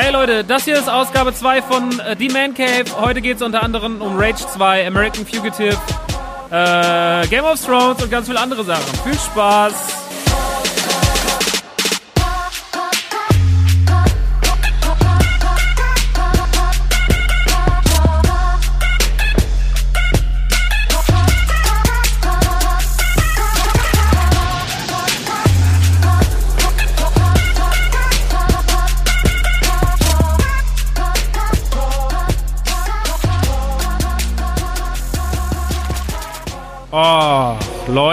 Hey Leute, das hier ist Ausgabe 2 von äh, The Man Cave. Heute geht es unter anderem um Rage 2, American Fugitive, äh, Game of Thrones und ganz viele andere Sachen. Viel Spaß!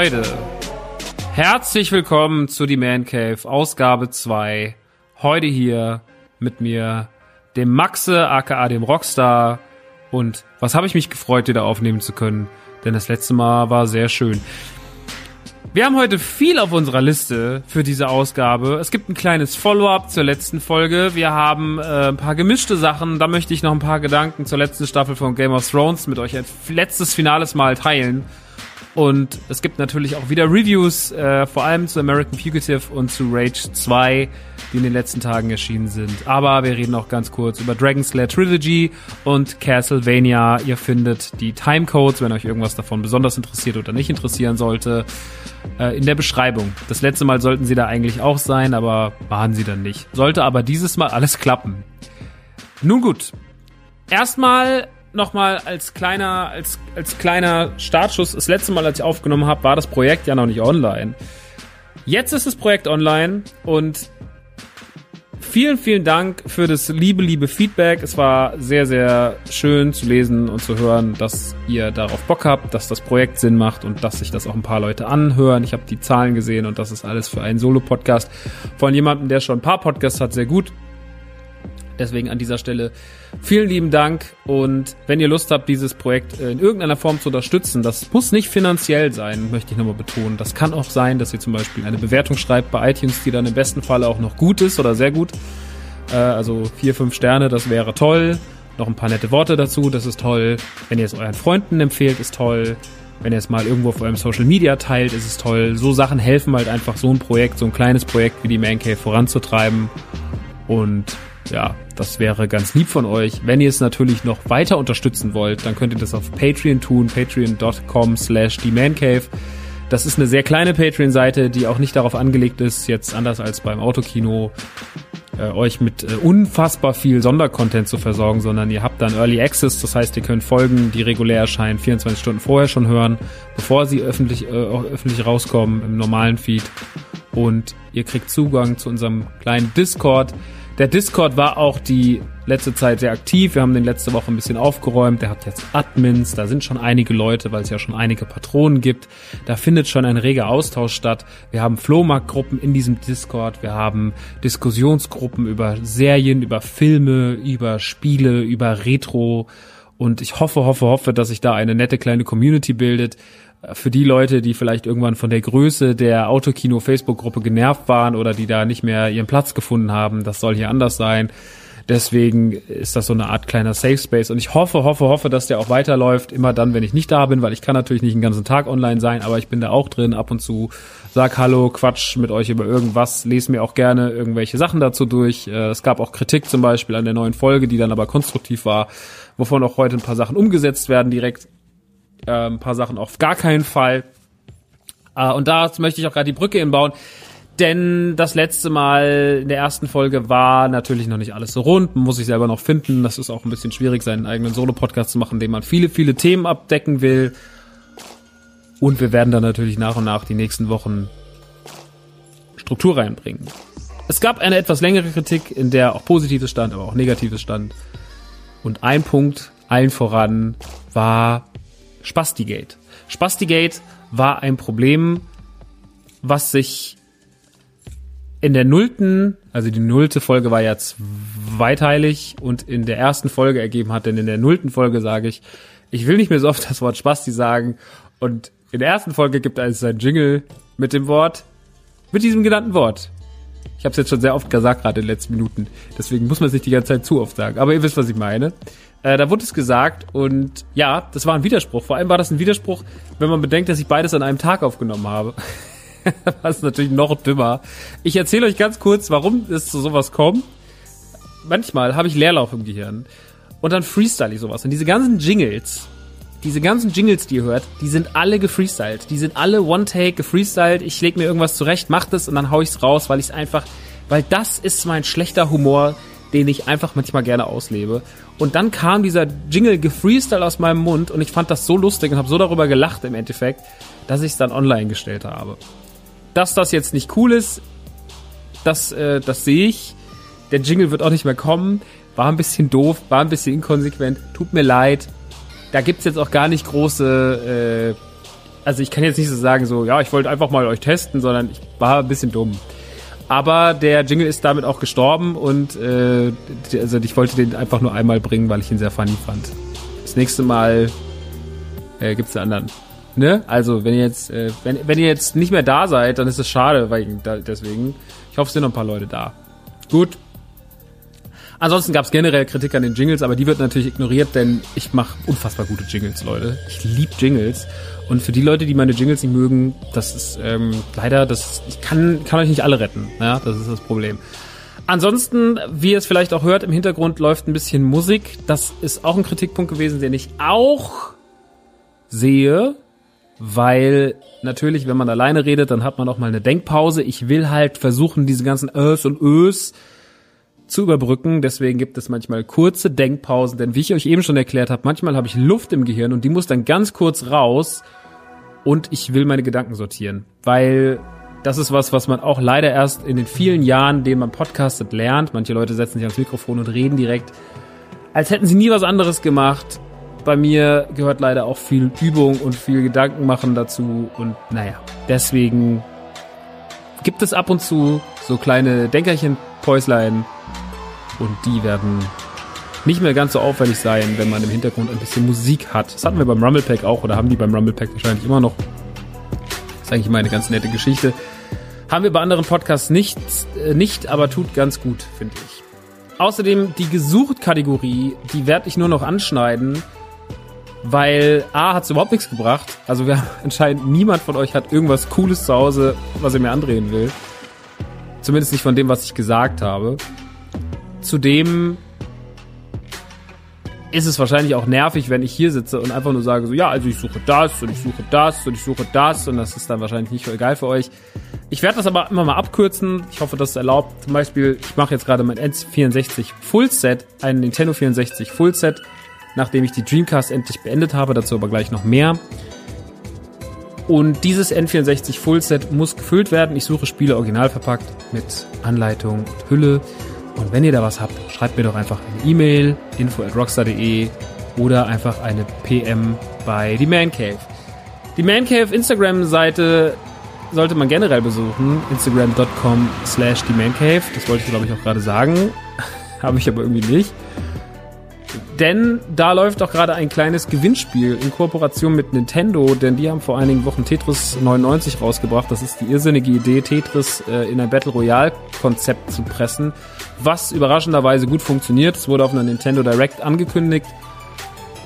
Leute. Herzlich willkommen zu die Man Cave, Ausgabe 2. Heute hier mit mir, dem Maxe, aka dem Rockstar. Und was habe ich mich gefreut, wieder aufnehmen zu können, denn das letzte Mal war sehr schön. Wir haben heute viel auf unserer Liste für diese Ausgabe. Es gibt ein kleines Follow-up zur letzten Folge. Wir haben äh, ein paar gemischte Sachen. Da möchte ich noch ein paar Gedanken zur letzten Staffel von Game of Thrones mit euch ein letztes finales Mal teilen. Und es gibt natürlich auch wieder Reviews, äh, vor allem zu American Fugitive und zu Rage 2, die in den letzten Tagen erschienen sind. Aber wir reden auch ganz kurz über Dragon Slayer Trilogy und Castlevania. Ihr findet die Timecodes, wenn euch irgendwas davon besonders interessiert oder nicht interessieren sollte, äh, in der Beschreibung. Das letzte Mal sollten sie da eigentlich auch sein, aber waren sie dann nicht. Sollte aber dieses Mal alles klappen. Nun gut. Erstmal nochmal als kleiner, als, als kleiner Startschuss, das letzte Mal, als ich aufgenommen habe, war das Projekt ja noch nicht online. Jetzt ist das Projekt online und vielen, vielen Dank für das liebe, liebe Feedback. Es war sehr, sehr schön zu lesen und zu hören, dass ihr darauf Bock habt, dass das Projekt Sinn macht und dass sich das auch ein paar Leute anhören. Ich habe die Zahlen gesehen und das ist alles für einen Solo-Podcast von jemandem, der schon ein paar Podcasts hat, sehr gut. Deswegen an dieser Stelle vielen lieben Dank und wenn ihr Lust habt, dieses Projekt in irgendeiner Form zu unterstützen, das muss nicht finanziell sein, möchte ich nochmal betonen. Das kann auch sein, dass ihr zum Beispiel eine Bewertung schreibt bei iTunes, die dann im besten Falle auch noch gut ist oder sehr gut. Äh, also vier, fünf Sterne, das wäre toll. Noch ein paar nette Worte dazu, das ist toll. Wenn ihr es euren Freunden empfehlt, ist toll. Wenn ihr es mal irgendwo auf eurem Social Media teilt, ist es toll. So Sachen helfen halt einfach, so ein Projekt, so ein kleines Projekt wie die Man Cave voranzutreiben. Und ja, das wäre ganz lieb von euch. Wenn ihr es natürlich noch weiter unterstützen wollt, dann könnt ihr das auf Patreon tun, patreon.com slash themancave. Das ist eine sehr kleine Patreon-Seite, die auch nicht darauf angelegt ist, jetzt anders als beim Autokino, äh, euch mit äh, unfassbar viel Sondercontent zu versorgen, sondern ihr habt dann Early Access, das heißt, ihr könnt Folgen, die regulär erscheinen, 24 Stunden vorher schon hören, bevor sie öffentlich, äh, öffentlich rauskommen im normalen Feed. Und ihr kriegt Zugang zu unserem kleinen Discord, der Discord war auch die letzte Zeit sehr aktiv. Wir haben den letzte Woche ein bisschen aufgeräumt. Der hat jetzt Admins. Da sind schon einige Leute, weil es ja schon einige Patronen gibt. Da findet schon ein reger Austausch statt. Wir haben Flohmarktgruppen in diesem Discord. Wir haben Diskussionsgruppen über Serien, über Filme, über Spiele, über Retro. Und ich hoffe, hoffe, hoffe, dass sich da eine nette kleine Community bildet für die Leute, die vielleicht irgendwann von der Größe der Autokino Facebook-Gruppe genervt waren oder die da nicht mehr ihren Platz gefunden haben, das soll hier anders sein. Deswegen ist das so eine Art kleiner Safe Space und ich hoffe, hoffe, hoffe, dass der auch weiterläuft. Immer dann, wenn ich nicht da bin, weil ich kann natürlich nicht den ganzen Tag online sein, aber ich bin da auch drin ab und zu. Sag Hallo, Quatsch mit euch über irgendwas, lese mir auch gerne irgendwelche Sachen dazu durch. Äh, es gab auch Kritik zum Beispiel an der neuen Folge, die dann aber konstruktiv war, wovon auch heute ein paar Sachen umgesetzt werden direkt äh, ein paar Sachen auf gar keinen Fall. Äh, und da möchte ich auch gerade die Brücke inbauen. Denn das letzte Mal in der ersten Folge war natürlich noch nicht alles so rund, muss ich selber noch finden. Das ist auch ein bisschen schwierig, seinen eigenen Solo-Podcast zu machen, den man viele, viele Themen abdecken will. Und wir werden dann natürlich nach und nach die nächsten Wochen Struktur reinbringen. Es gab eine etwas längere Kritik, in der auch Positives stand, aber auch Negatives stand. Und ein Punkt allen voran war Spastigate. Spastigate war ein Problem, was sich in der nullten, also die nullte Folge war ja zweiteilig und in der ersten Folge ergeben hat, denn in der nullten Folge sage ich, ich will nicht mehr so oft das Wort Spasti sagen und in der ersten Folge gibt es ein Jingle mit dem Wort, mit diesem genannten Wort. Ich habe es jetzt schon sehr oft gesagt, gerade in den letzten Minuten. Deswegen muss man es nicht die ganze Zeit zu oft sagen. Aber ihr wisst, was ich meine. Äh, da wurde es gesagt und ja, das war ein Widerspruch. Vor allem war das ein Widerspruch, wenn man bedenkt, dass ich beides an einem Tag aufgenommen habe. das ist natürlich noch dümmer. Ich erzähle euch ganz kurz, warum es zu sowas kommt. Manchmal habe ich Leerlauf im Gehirn und dann freestyle ich sowas. Und diese ganzen Jingles, diese ganzen Jingles, die ihr hört, die sind alle gefreestylt. Die sind alle One-Take gefreestylt. Ich leg mir irgendwas zurecht, mach das und dann hau ich's raus, weil ich's einfach, weil das ist mein schlechter Humor, den ich einfach manchmal gerne auslebe. Und dann kam dieser Jingle gefreestyle aus meinem Mund und ich fand das so lustig und habe so darüber gelacht im Endeffekt, dass ich es dann online gestellt habe. Dass das jetzt nicht cool ist, das, äh, das sehe ich. Der Jingle wird auch nicht mehr kommen. War ein bisschen doof, war ein bisschen inkonsequent. Tut mir leid. Da gibt's jetzt auch gar nicht große. Äh, also ich kann jetzt nicht so sagen, so, ja, ich wollte einfach mal euch testen, sondern ich war ein bisschen dumm. Aber der Jingle ist damit auch gestorben und äh, also ich wollte den einfach nur einmal bringen, weil ich ihn sehr funny fand. Das nächste Mal äh, gibt's einen anderen. Ne? Also wenn ihr jetzt, äh, wenn, wenn ihr jetzt nicht mehr da seid, dann ist es schade, weil da, deswegen. Ich hoffe, es sind noch ein paar Leute da. Gut. Ansonsten gab es generell Kritik an den Jingles, aber die wird natürlich ignoriert, denn ich mache unfassbar gute Jingles, Leute. Ich lieb Jingles. Und für die Leute, die meine Jingles nicht mögen, das ist ähm, leider, das ich kann, kann euch nicht alle retten. Ja, das ist das Problem. Ansonsten, wie ihr es vielleicht auch hört, im Hintergrund läuft ein bisschen Musik. Das ist auch ein Kritikpunkt gewesen, den ich auch sehe, weil natürlich, wenn man alleine redet, dann hat man auch mal eine Denkpause. Ich will halt versuchen, diese ganzen Ös und Ös zu überbrücken. Deswegen gibt es manchmal kurze Denkpausen, denn wie ich euch eben schon erklärt habe, manchmal habe ich Luft im Gehirn und die muss dann ganz kurz raus und ich will meine Gedanken sortieren, weil das ist was, was man auch leider erst in den vielen Jahren, denen man podcastet, lernt. Manche Leute setzen sich ans Mikrofon und reden direkt, als hätten sie nie was anderes gemacht. Bei mir gehört leider auch viel Übung und viel Gedanken machen dazu und naja, deswegen gibt es ab und zu so kleine Denkerchen, Päuslein, Und die werden nicht mehr ganz so auffällig sein, wenn man im Hintergrund ein bisschen Musik hat. Das hatten wir beim Rumble Pack auch oder haben die beim Rumble Pack wahrscheinlich immer noch. Das ist eigentlich immer eine ganz nette Geschichte. Haben wir bei anderen Podcasts nicht, äh, nicht aber tut ganz gut, finde ich. Außerdem die Gesucht-Kategorie, die werde ich nur noch anschneiden, weil A hat es überhaupt nichts gebracht. Also wir anscheinend niemand von euch hat irgendwas Cooles zu Hause, was er mir andrehen will. Zumindest nicht von dem, was ich gesagt habe. Zudem ist es wahrscheinlich auch nervig, wenn ich hier sitze und einfach nur sage, so ja, also ich suche das und ich suche das und ich suche das und das ist dann wahrscheinlich nicht so egal für euch. Ich werde das aber immer mal abkürzen. Ich hoffe, das ist erlaubt. Zum Beispiel, ich mache jetzt gerade mein N64 Full Set, ein Nintendo 64 Full Set, nachdem ich die Dreamcast endlich beendet habe. Dazu aber gleich noch mehr. Und dieses N64 Full Set muss gefüllt werden. Ich suche Spiele original verpackt mit Anleitung und Hülle. Und wenn ihr da was habt, schreibt mir doch einfach eine E-Mail, info at rockstar.de oder einfach eine PM bei die Man Cave. Die Man Cave Instagram-Seite sollte man generell besuchen. Instagram.com slash die Man Cave. Das wollte ich glaube ich auch gerade sagen. Habe ich aber irgendwie nicht. Denn da läuft auch gerade ein kleines Gewinnspiel in Kooperation mit Nintendo, denn die haben vor einigen Wochen Tetris 99 rausgebracht. Das ist die irrsinnige Idee, Tetris äh, in ein Battle Royale Konzept zu pressen, was überraschenderweise gut funktioniert. Es wurde auf einer Nintendo Direct angekündigt,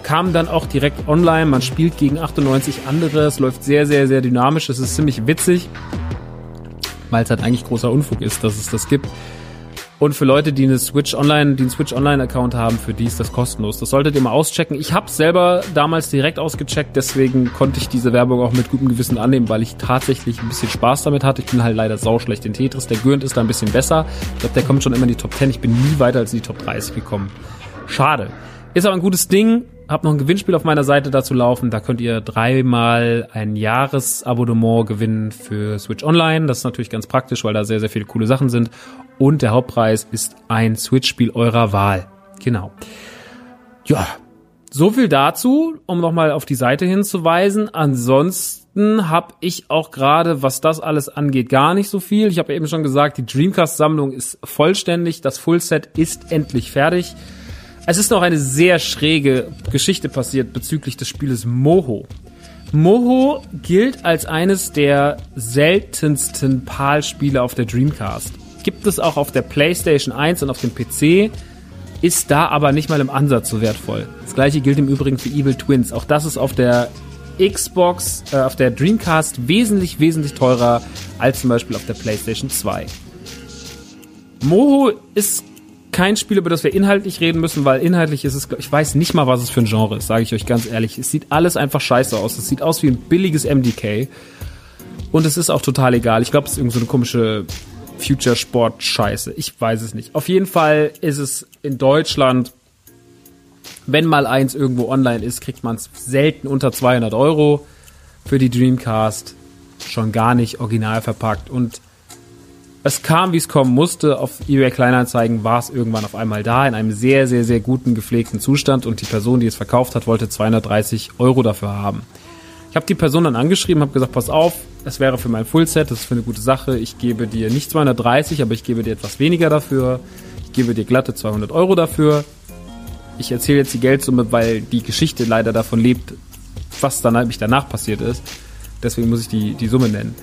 kam dann auch direkt online. Man spielt gegen 98 andere. Es läuft sehr, sehr, sehr dynamisch. Es ist ziemlich witzig, weil es halt eigentlich großer Unfug ist, dass es das gibt. Und für Leute, die eine Switch Online, die einen Switch Online Account haben, für die ist das kostenlos. Das solltet ihr mal auschecken. Ich habe selber damals direkt ausgecheckt, deswegen konnte ich diese Werbung auch mit gutem Gewissen annehmen, weil ich tatsächlich ein bisschen Spaß damit hatte. Ich bin halt leider sauschlecht in Tetris. Der Gürnt ist da ein bisschen besser. Ich glaube, der kommt schon immer in die Top 10. Ich bin nie weiter als in die Top 30 gekommen. Schade. Ist aber ein gutes Ding. Hab noch ein Gewinnspiel auf meiner Seite dazu laufen. Da könnt ihr dreimal ein Jahresabonnement gewinnen für Switch Online. Das ist natürlich ganz praktisch, weil da sehr, sehr viele coole Sachen sind. Und der Hauptpreis ist ein Switch-Spiel eurer Wahl. Genau. Ja, so viel dazu, um nochmal auf die Seite hinzuweisen. Ansonsten habe ich auch gerade, was das alles angeht, gar nicht so viel. Ich habe eben schon gesagt, die Dreamcast-Sammlung ist vollständig. Das Fullset ist endlich fertig. Es ist noch eine sehr schräge Geschichte passiert bezüglich des Spieles Moho. Moho gilt als eines der seltensten PAL-Spiele auf der Dreamcast. Gibt es auch auf der PlayStation 1 und auf dem PC, ist da aber nicht mal im Ansatz so wertvoll. Das gleiche gilt im Übrigen für Evil Twins. Auch das ist auf der Xbox, äh, auf der Dreamcast wesentlich, wesentlich teurer als zum Beispiel auf der PlayStation 2. Moho ist kein Spiel, über das wir inhaltlich reden müssen, weil inhaltlich ist es, ich weiß nicht mal, was es für ein Genre ist, sage ich euch ganz ehrlich. Es sieht alles einfach scheiße aus. Es sieht aus wie ein billiges MDK. Und es ist auch total egal. Ich glaube, es ist irgend so eine komische Future Sport Scheiße. Ich weiß es nicht. Auf jeden Fall ist es in Deutschland, wenn mal eins irgendwo online ist, kriegt man es selten unter 200 Euro für die Dreamcast. Schon gar nicht original verpackt. Und es kam, wie es kommen musste. Auf eBay Kleinanzeigen war es irgendwann auf einmal da, in einem sehr, sehr, sehr guten gepflegten Zustand. Und die Person, die es verkauft hat, wollte 230 Euro dafür haben. Ich habe die Person dann angeschrieben, habe gesagt, pass auf, es wäre für mein Fullset, das ist für eine gute Sache. Ich gebe dir nicht 230, aber ich gebe dir etwas weniger dafür. Ich gebe dir glatte 200 Euro dafür. Ich erzähle jetzt die Geldsumme, weil die Geschichte leider davon lebt, was dann nämlich danach passiert ist. Deswegen muss ich die, die Summe nennen.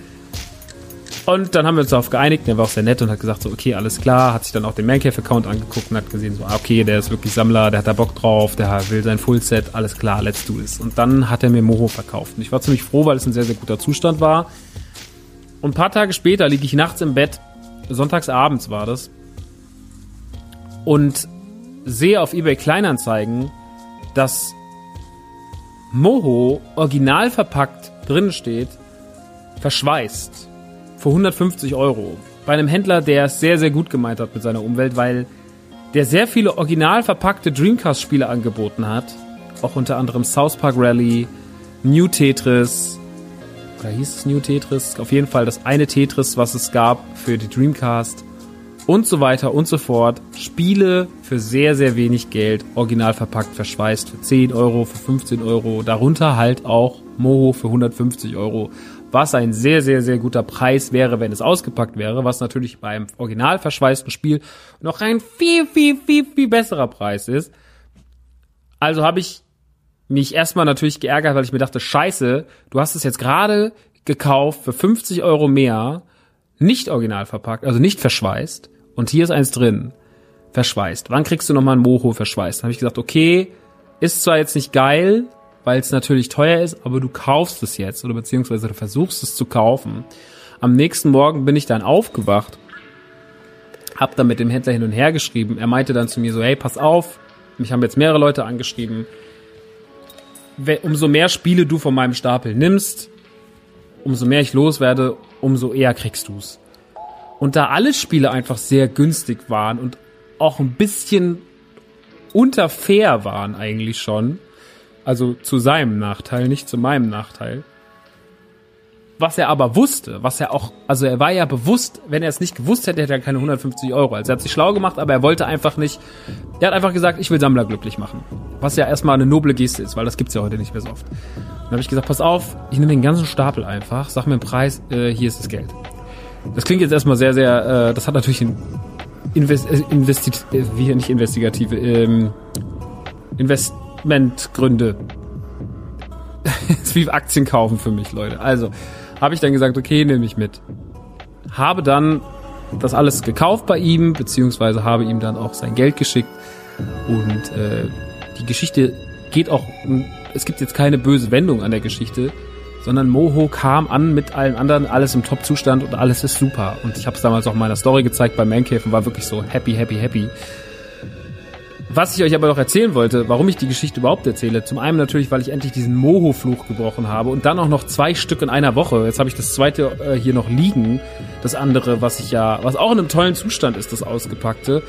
Und dann haben wir uns darauf geeinigt, der war auch sehr nett und hat gesagt so, okay, alles klar, hat sich dann auch den Mancave-Account angeguckt und hat gesehen so, ah, okay, der ist wirklich Sammler, der hat da Bock drauf, der will sein Fullset, alles klar, let's do this. Und dann hat er mir Moho verkauft. Und ich war ziemlich froh, weil es ein sehr, sehr guter Zustand war. Und ein paar Tage später liege ich nachts im Bett, sonntagsabends war das, und sehe auf eBay Kleinanzeigen, dass Moho original verpackt drin steht, verschweißt für 150 Euro. Bei einem Händler, der es sehr, sehr gut gemeint hat mit seiner Umwelt, weil der sehr viele original verpackte Dreamcast-Spiele angeboten hat. Auch unter anderem South Park Rally, New Tetris, oder hieß es New Tetris? Auf jeden Fall das eine Tetris, was es gab für die Dreamcast und so weiter und so fort. Spiele für sehr, sehr wenig Geld, original verpackt, verschweißt für 10 Euro, für 15 Euro, darunter halt auch Moho für 150 Euro. Was ein sehr, sehr, sehr guter Preis wäre, wenn es ausgepackt wäre, was natürlich beim original verschweißten Spiel noch ein viel, viel, viel, viel besserer Preis ist. Also habe ich mich erstmal natürlich geärgert, weil ich mir dachte, scheiße, du hast es jetzt gerade gekauft für 50 Euro mehr, nicht original verpackt, also nicht verschweißt. Und hier ist eins drin, verschweißt. Wann kriegst du nochmal ein Moho verschweißt? Dann habe ich gesagt, okay, ist zwar jetzt nicht geil, weil es natürlich teuer ist, aber du kaufst es jetzt oder beziehungsweise du versuchst es zu kaufen. Am nächsten Morgen bin ich dann aufgewacht, hab dann mit dem Händler hin und her geschrieben. Er meinte dann zu mir so, hey, pass auf, mich haben jetzt mehrere Leute angeschrieben. Umso mehr Spiele du von meinem Stapel nimmst, umso mehr ich loswerde, umso eher kriegst du's. Und da alle Spiele einfach sehr günstig waren und auch ein bisschen unter fair waren eigentlich schon, also zu seinem Nachteil, nicht zu meinem Nachteil. Was er aber wusste, was er auch, also er war ja bewusst, wenn er es nicht gewusst hätte, hätte er keine 150 Euro. Also er hat sich schlau gemacht, aber er wollte einfach nicht, er hat einfach gesagt, ich will Sammler glücklich machen. Was ja erstmal eine noble Geste ist, weil das gibt's ja heute nicht mehr so oft. Dann habe ich gesagt, pass auf, ich nehme den ganzen Stapel einfach, sag mir den Preis, äh, hier ist das Geld. Das klingt jetzt erstmal sehr, sehr, äh, das hat natürlich ein Invest, äh, Investit, äh, wie nicht investigative, ähm, Investmentgründe. ist wie Aktien kaufen für mich, Leute. Also, habe ich dann gesagt, okay, nehme ich mit. Habe dann das alles gekauft bei ihm, beziehungsweise habe ihm dann auch sein Geld geschickt. Und äh, die Geschichte geht auch, es gibt jetzt keine böse Wendung an der Geschichte, sondern Moho kam an mit allen anderen, alles im Top-Zustand und alles ist super. Und ich habe es damals auch in meiner Story gezeigt bei Mancave und war wirklich so happy, happy, happy. Was ich euch aber noch erzählen wollte, warum ich die Geschichte überhaupt erzähle, zum einen natürlich, weil ich endlich diesen Moho-Fluch gebrochen habe und dann auch noch zwei Stück in einer Woche. Jetzt habe ich das zweite äh, hier noch liegen, das andere, was ich ja, was auch in einem tollen Zustand ist, das ausgepackte.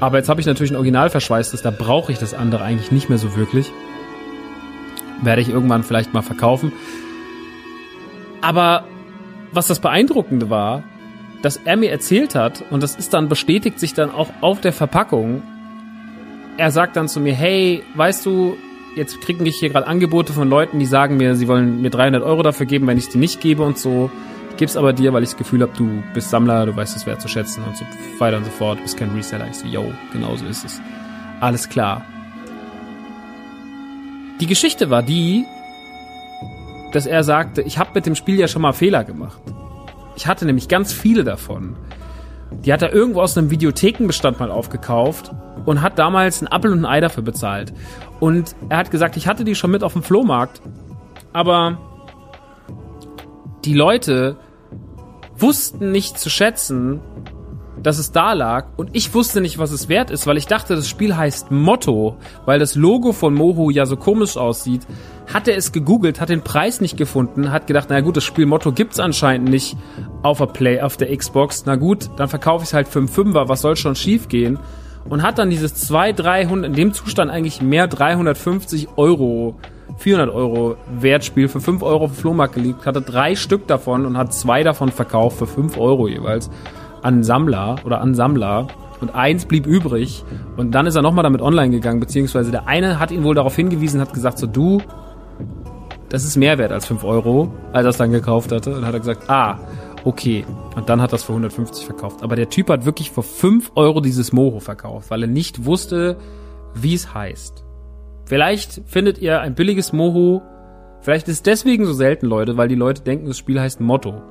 Aber jetzt habe ich natürlich ein Original verschweißtes, da brauche ich das andere eigentlich nicht mehr so wirklich. Werde ich irgendwann vielleicht mal verkaufen. Aber was das Beeindruckende war, dass er mir erzählt hat, und das ist dann bestätigt sich dann auch auf der Verpackung, er sagt dann zu mir, hey, weißt du, jetzt kriege ich hier gerade Angebote von Leuten, die sagen mir, sie wollen mir 300 Euro dafür geben, wenn ich die nicht gebe und so. Ich gebe es aber dir, weil ich das Gefühl habe, du bist Sammler, du weißt es wert zu schätzen und so weiter und so fort. Du bist kein Reseller. Ich so, yo, genau so ist es. Alles klar. Die Geschichte war die, dass er sagte, ich habe mit dem Spiel ja schon mal Fehler gemacht. Ich hatte nämlich ganz viele davon. Die hat er irgendwo aus einem Videothekenbestand mal aufgekauft und hat damals einen Apfel und ein Ei dafür bezahlt. Und er hat gesagt, ich hatte die schon mit auf dem Flohmarkt, aber die Leute wussten nicht zu schätzen, dass es da lag und ich wusste nicht, was es wert ist, weil ich dachte, das Spiel heißt Motto, weil das Logo von Mohu ja so komisch aussieht. Hat er es gegoogelt, hat den Preis nicht gefunden, hat gedacht, na gut, das Spiel Motto gibt's anscheinend nicht auf der Play, auf der Xbox. Na gut, dann verkaufe ich es halt für einen Fünfer, was soll schon schief gehen? Und hat dann dieses 2, 300, in dem Zustand eigentlich mehr 350 Euro 400 Euro Wertspiel für 5 Euro auf dem Flohmarkt gelegt, hatte drei Stück davon und hat zwei davon verkauft für 5 Euro jeweils an Sammler oder an Sammler und eins blieb übrig und dann ist er nochmal damit online gegangen, beziehungsweise der eine hat ihn wohl darauf hingewiesen, hat gesagt so, du, das ist mehr wert als 5 Euro, als er es dann gekauft hatte und hat er gesagt, ah, okay. Und dann hat er es für 150 verkauft. Aber der Typ hat wirklich für 5 Euro dieses Moho verkauft, weil er nicht wusste, wie es heißt. Vielleicht findet ihr ein billiges Moho, vielleicht ist es deswegen so selten, Leute, weil die Leute denken, das Spiel heißt Motto.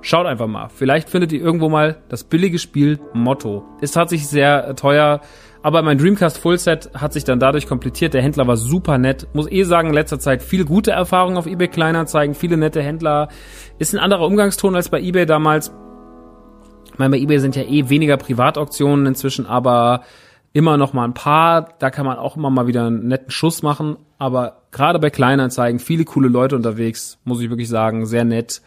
Schaut einfach mal. Vielleicht findet ihr irgendwo mal das billige Spiel Motto. Ist tatsächlich sehr teuer, aber mein Dreamcast Fullset hat sich dann dadurch komplettiert. Der Händler war super nett. Muss eh sagen, in letzter Zeit viel gute Erfahrungen auf eBay Kleinanzeigen, viele nette Händler. Ist ein anderer Umgangston als bei eBay damals. Ich meine, bei eBay sind ja eh weniger Privatauktionen inzwischen, aber immer noch mal ein paar. Da kann man auch immer mal wieder einen netten Schuss machen. Aber gerade bei Kleinanzeigen viele coole Leute unterwegs, muss ich wirklich sagen, sehr nett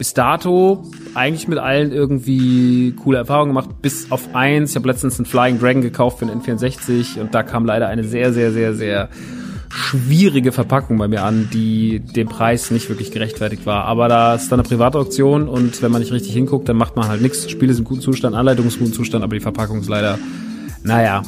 bis dato eigentlich mit allen irgendwie coole Erfahrungen gemacht, bis auf eins. Ich habe letztens einen Flying Dragon gekauft für den N64 und da kam leider eine sehr, sehr, sehr, sehr schwierige Verpackung bei mir an, die dem Preis nicht wirklich gerechtfertigt war. Aber da ist dann eine Privatauktion und wenn man nicht richtig hinguckt, dann macht man halt nichts. Spiel ist im guten Zustand, Anleitung ist im guten Zustand, aber die Verpackung ist leider, naja.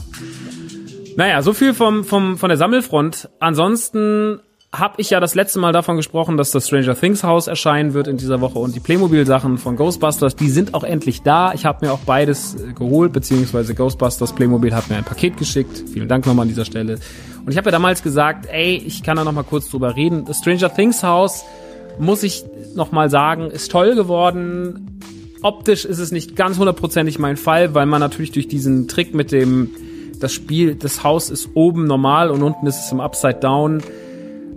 Naja, so viel vom, vom, von der Sammelfront. Ansonsten habe ich ja das letzte Mal davon gesprochen, dass das Stranger Things Haus erscheinen wird in dieser Woche und die Playmobil Sachen von Ghostbusters, die sind auch endlich da. Ich habe mir auch beides äh, geholt, beziehungsweise Ghostbusters Playmobil hat mir ein Paket geschickt. Vielen Dank nochmal an dieser Stelle. Und ich habe ja damals gesagt, ey, ich kann da nochmal kurz drüber reden. Das Stranger Things Haus, muss ich nochmal sagen, ist toll geworden. Optisch ist es nicht ganz hundertprozentig mein Fall, weil man natürlich durch diesen Trick mit dem, das Spiel, das Haus ist oben normal und unten ist es im Upside Down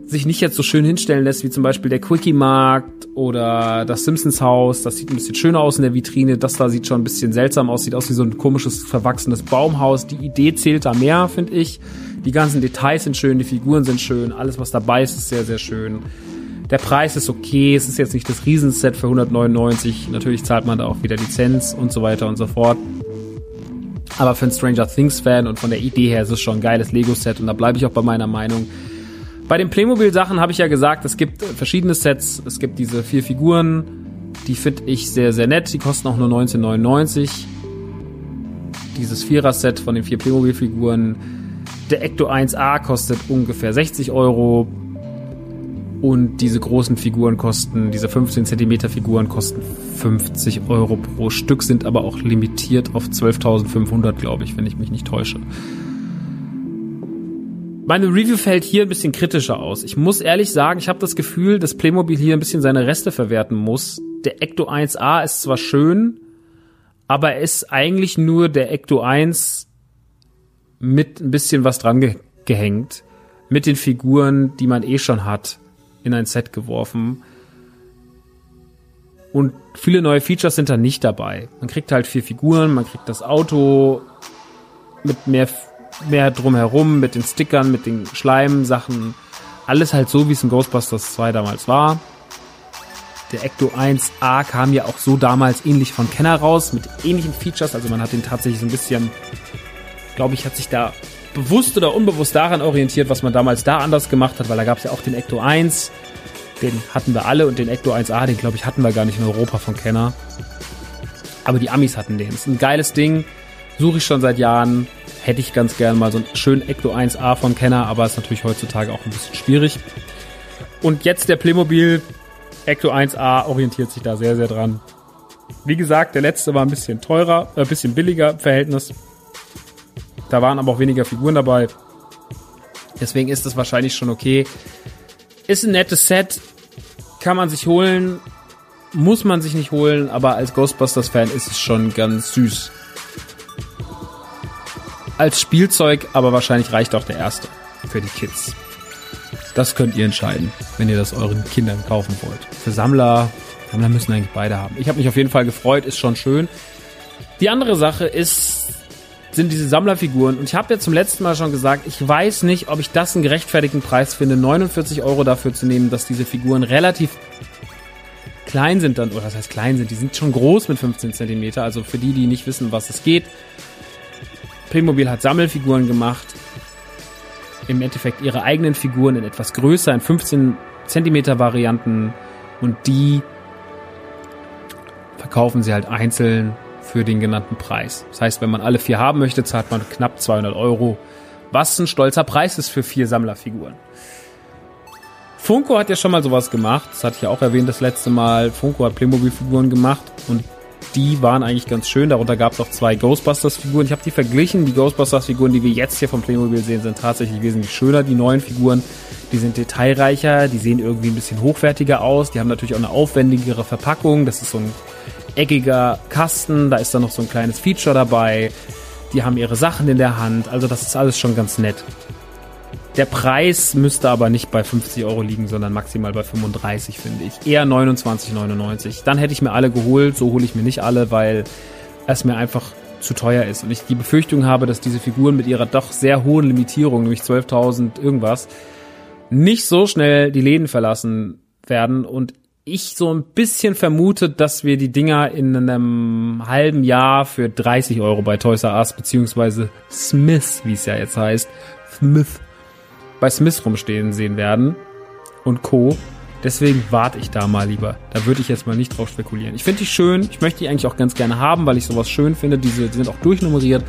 sich nicht jetzt so schön hinstellen lässt, wie zum Beispiel der Quickie-Markt oder das Simpsons-Haus. Das sieht ein bisschen schöner aus in der Vitrine. Das da sieht schon ein bisschen seltsam aus. Sieht aus wie so ein komisches, verwachsenes Baumhaus. Die Idee zählt da mehr, finde ich. Die ganzen Details sind schön, die Figuren sind schön. Alles, was dabei ist, ist sehr, sehr schön. Der Preis ist okay. Es ist jetzt nicht das Riesenset für 199. Natürlich zahlt man da auch wieder Lizenz und so weiter und so fort. Aber für einen Stranger Things Fan und von der Idee her ist es schon ein geiles Lego-Set und da bleibe ich auch bei meiner Meinung. Bei den Playmobil-Sachen habe ich ja gesagt, es gibt verschiedene Sets. Es gibt diese vier Figuren, die finde ich sehr, sehr nett. Die kosten auch nur 19,99. Dieses Vierer-Set von den vier Playmobil-Figuren. Der Ecto 1A kostet ungefähr 60 Euro. Und diese großen Figuren kosten, diese 15 Zentimeter Figuren kosten 50 Euro pro Stück, sind aber auch limitiert auf 12.500, glaube ich, wenn ich mich nicht täusche. Meine Review fällt hier ein bisschen kritischer aus. Ich muss ehrlich sagen, ich habe das Gefühl, dass Playmobil hier ein bisschen seine Reste verwerten muss. Der Ecto 1A ist zwar schön, aber er ist eigentlich nur der Ecto 1 mit ein bisschen was dran ge gehängt. Mit den Figuren, die man eh schon hat, in ein Set geworfen. Und viele neue Features sind da nicht dabei. Man kriegt halt vier Figuren, man kriegt das Auto mit mehr mehr drumherum mit den Stickern, mit den Schleimsachen. Alles halt so, wie es in Ghostbusters 2 damals war. Der Ecto 1A kam ja auch so damals ähnlich von Kenner raus, mit ähnlichen Features. Also man hat den tatsächlich so ein bisschen, glaube ich, hat sich da bewusst oder unbewusst daran orientiert, was man damals da anders gemacht hat, weil da gab es ja auch den Ecto 1, den hatten wir alle und den Ecto 1A, den glaube ich hatten wir gar nicht in Europa von Kenner. Aber die Amis hatten den. Ist ein geiles Ding, suche ich schon seit Jahren hätte ich ganz gern mal so einen schönen Ecto 1A von Kenner, aber ist natürlich heutzutage auch ein bisschen schwierig. Und jetzt der Playmobil Ecto 1A orientiert sich da sehr, sehr dran. Wie gesagt, der letzte war ein bisschen teurer, äh, ein bisschen billiger im Verhältnis. Da waren aber auch weniger Figuren dabei. Deswegen ist das wahrscheinlich schon okay. Ist ein nettes Set, kann man sich holen, muss man sich nicht holen, aber als Ghostbusters-Fan ist es schon ganz süß als Spielzeug, aber wahrscheinlich reicht auch der erste für die Kids. Das könnt ihr entscheiden, wenn ihr das euren Kindern kaufen wollt. Für Sammler, Sammler müssen eigentlich beide haben. Ich habe mich auf jeden Fall gefreut, ist schon schön. Die andere Sache ist, sind diese Sammlerfiguren. Und ich habe ja zum letzten Mal schon gesagt, ich weiß nicht, ob ich das einen gerechtfertigten Preis finde, 49 Euro dafür zu nehmen, dass diese Figuren relativ klein sind dann, oder das heißt klein sind, die sind schon groß mit 15 Zentimeter. Also für die, die nicht wissen, was es geht, Playmobil hat Sammelfiguren gemacht. Im Endeffekt ihre eigenen Figuren in etwas größer, in 15 Zentimeter Varianten. Und die verkaufen sie halt einzeln für den genannten Preis. Das heißt, wenn man alle vier haben möchte, zahlt man knapp 200 Euro. Was ein stolzer Preis ist für vier Sammlerfiguren. Funko hat ja schon mal sowas gemacht. Das hatte ich ja auch erwähnt das letzte Mal. Funko hat Playmobil-Figuren gemacht und die waren eigentlich ganz schön. Darunter gab es auch zwei Ghostbusters-Figuren. Ich habe die verglichen. Die Ghostbusters-Figuren, die wir jetzt hier vom Playmobil sehen, sind tatsächlich wesentlich schöner. Die neuen Figuren, die sind detailreicher, die sehen irgendwie ein bisschen hochwertiger aus. Die haben natürlich auch eine aufwendigere Verpackung. Das ist so ein eckiger Kasten. Da ist dann noch so ein kleines Feature dabei. Die haben ihre Sachen in der Hand. Also das ist alles schon ganz nett. Der Preis müsste aber nicht bei 50 Euro liegen, sondern maximal bei 35, finde ich. Eher 29,99. Dann hätte ich mir alle geholt. So hole ich mir nicht alle, weil es mir einfach zu teuer ist. Und ich die Befürchtung habe, dass diese Figuren mit ihrer doch sehr hohen Limitierung, nämlich 12.000 irgendwas, nicht so schnell die Läden verlassen werden. Und ich so ein bisschen vermute, dass wir die Dinger in einem halben Jahr für 30 Euro bei Toys R Us beziehungsweise Smith, wie es ja jetzt heißt, Smith bei Smith rumstehen sehen werden und Co. Deswegen warte ich da mal lieber. Da würde ich jetzt mal nicht drauf spekulieren. Ich finde die schön. Ich möchte die eigentlich auch ganz gerne haben, weil ich sowas schön finde. Diese, die sind auch durchnummeriert.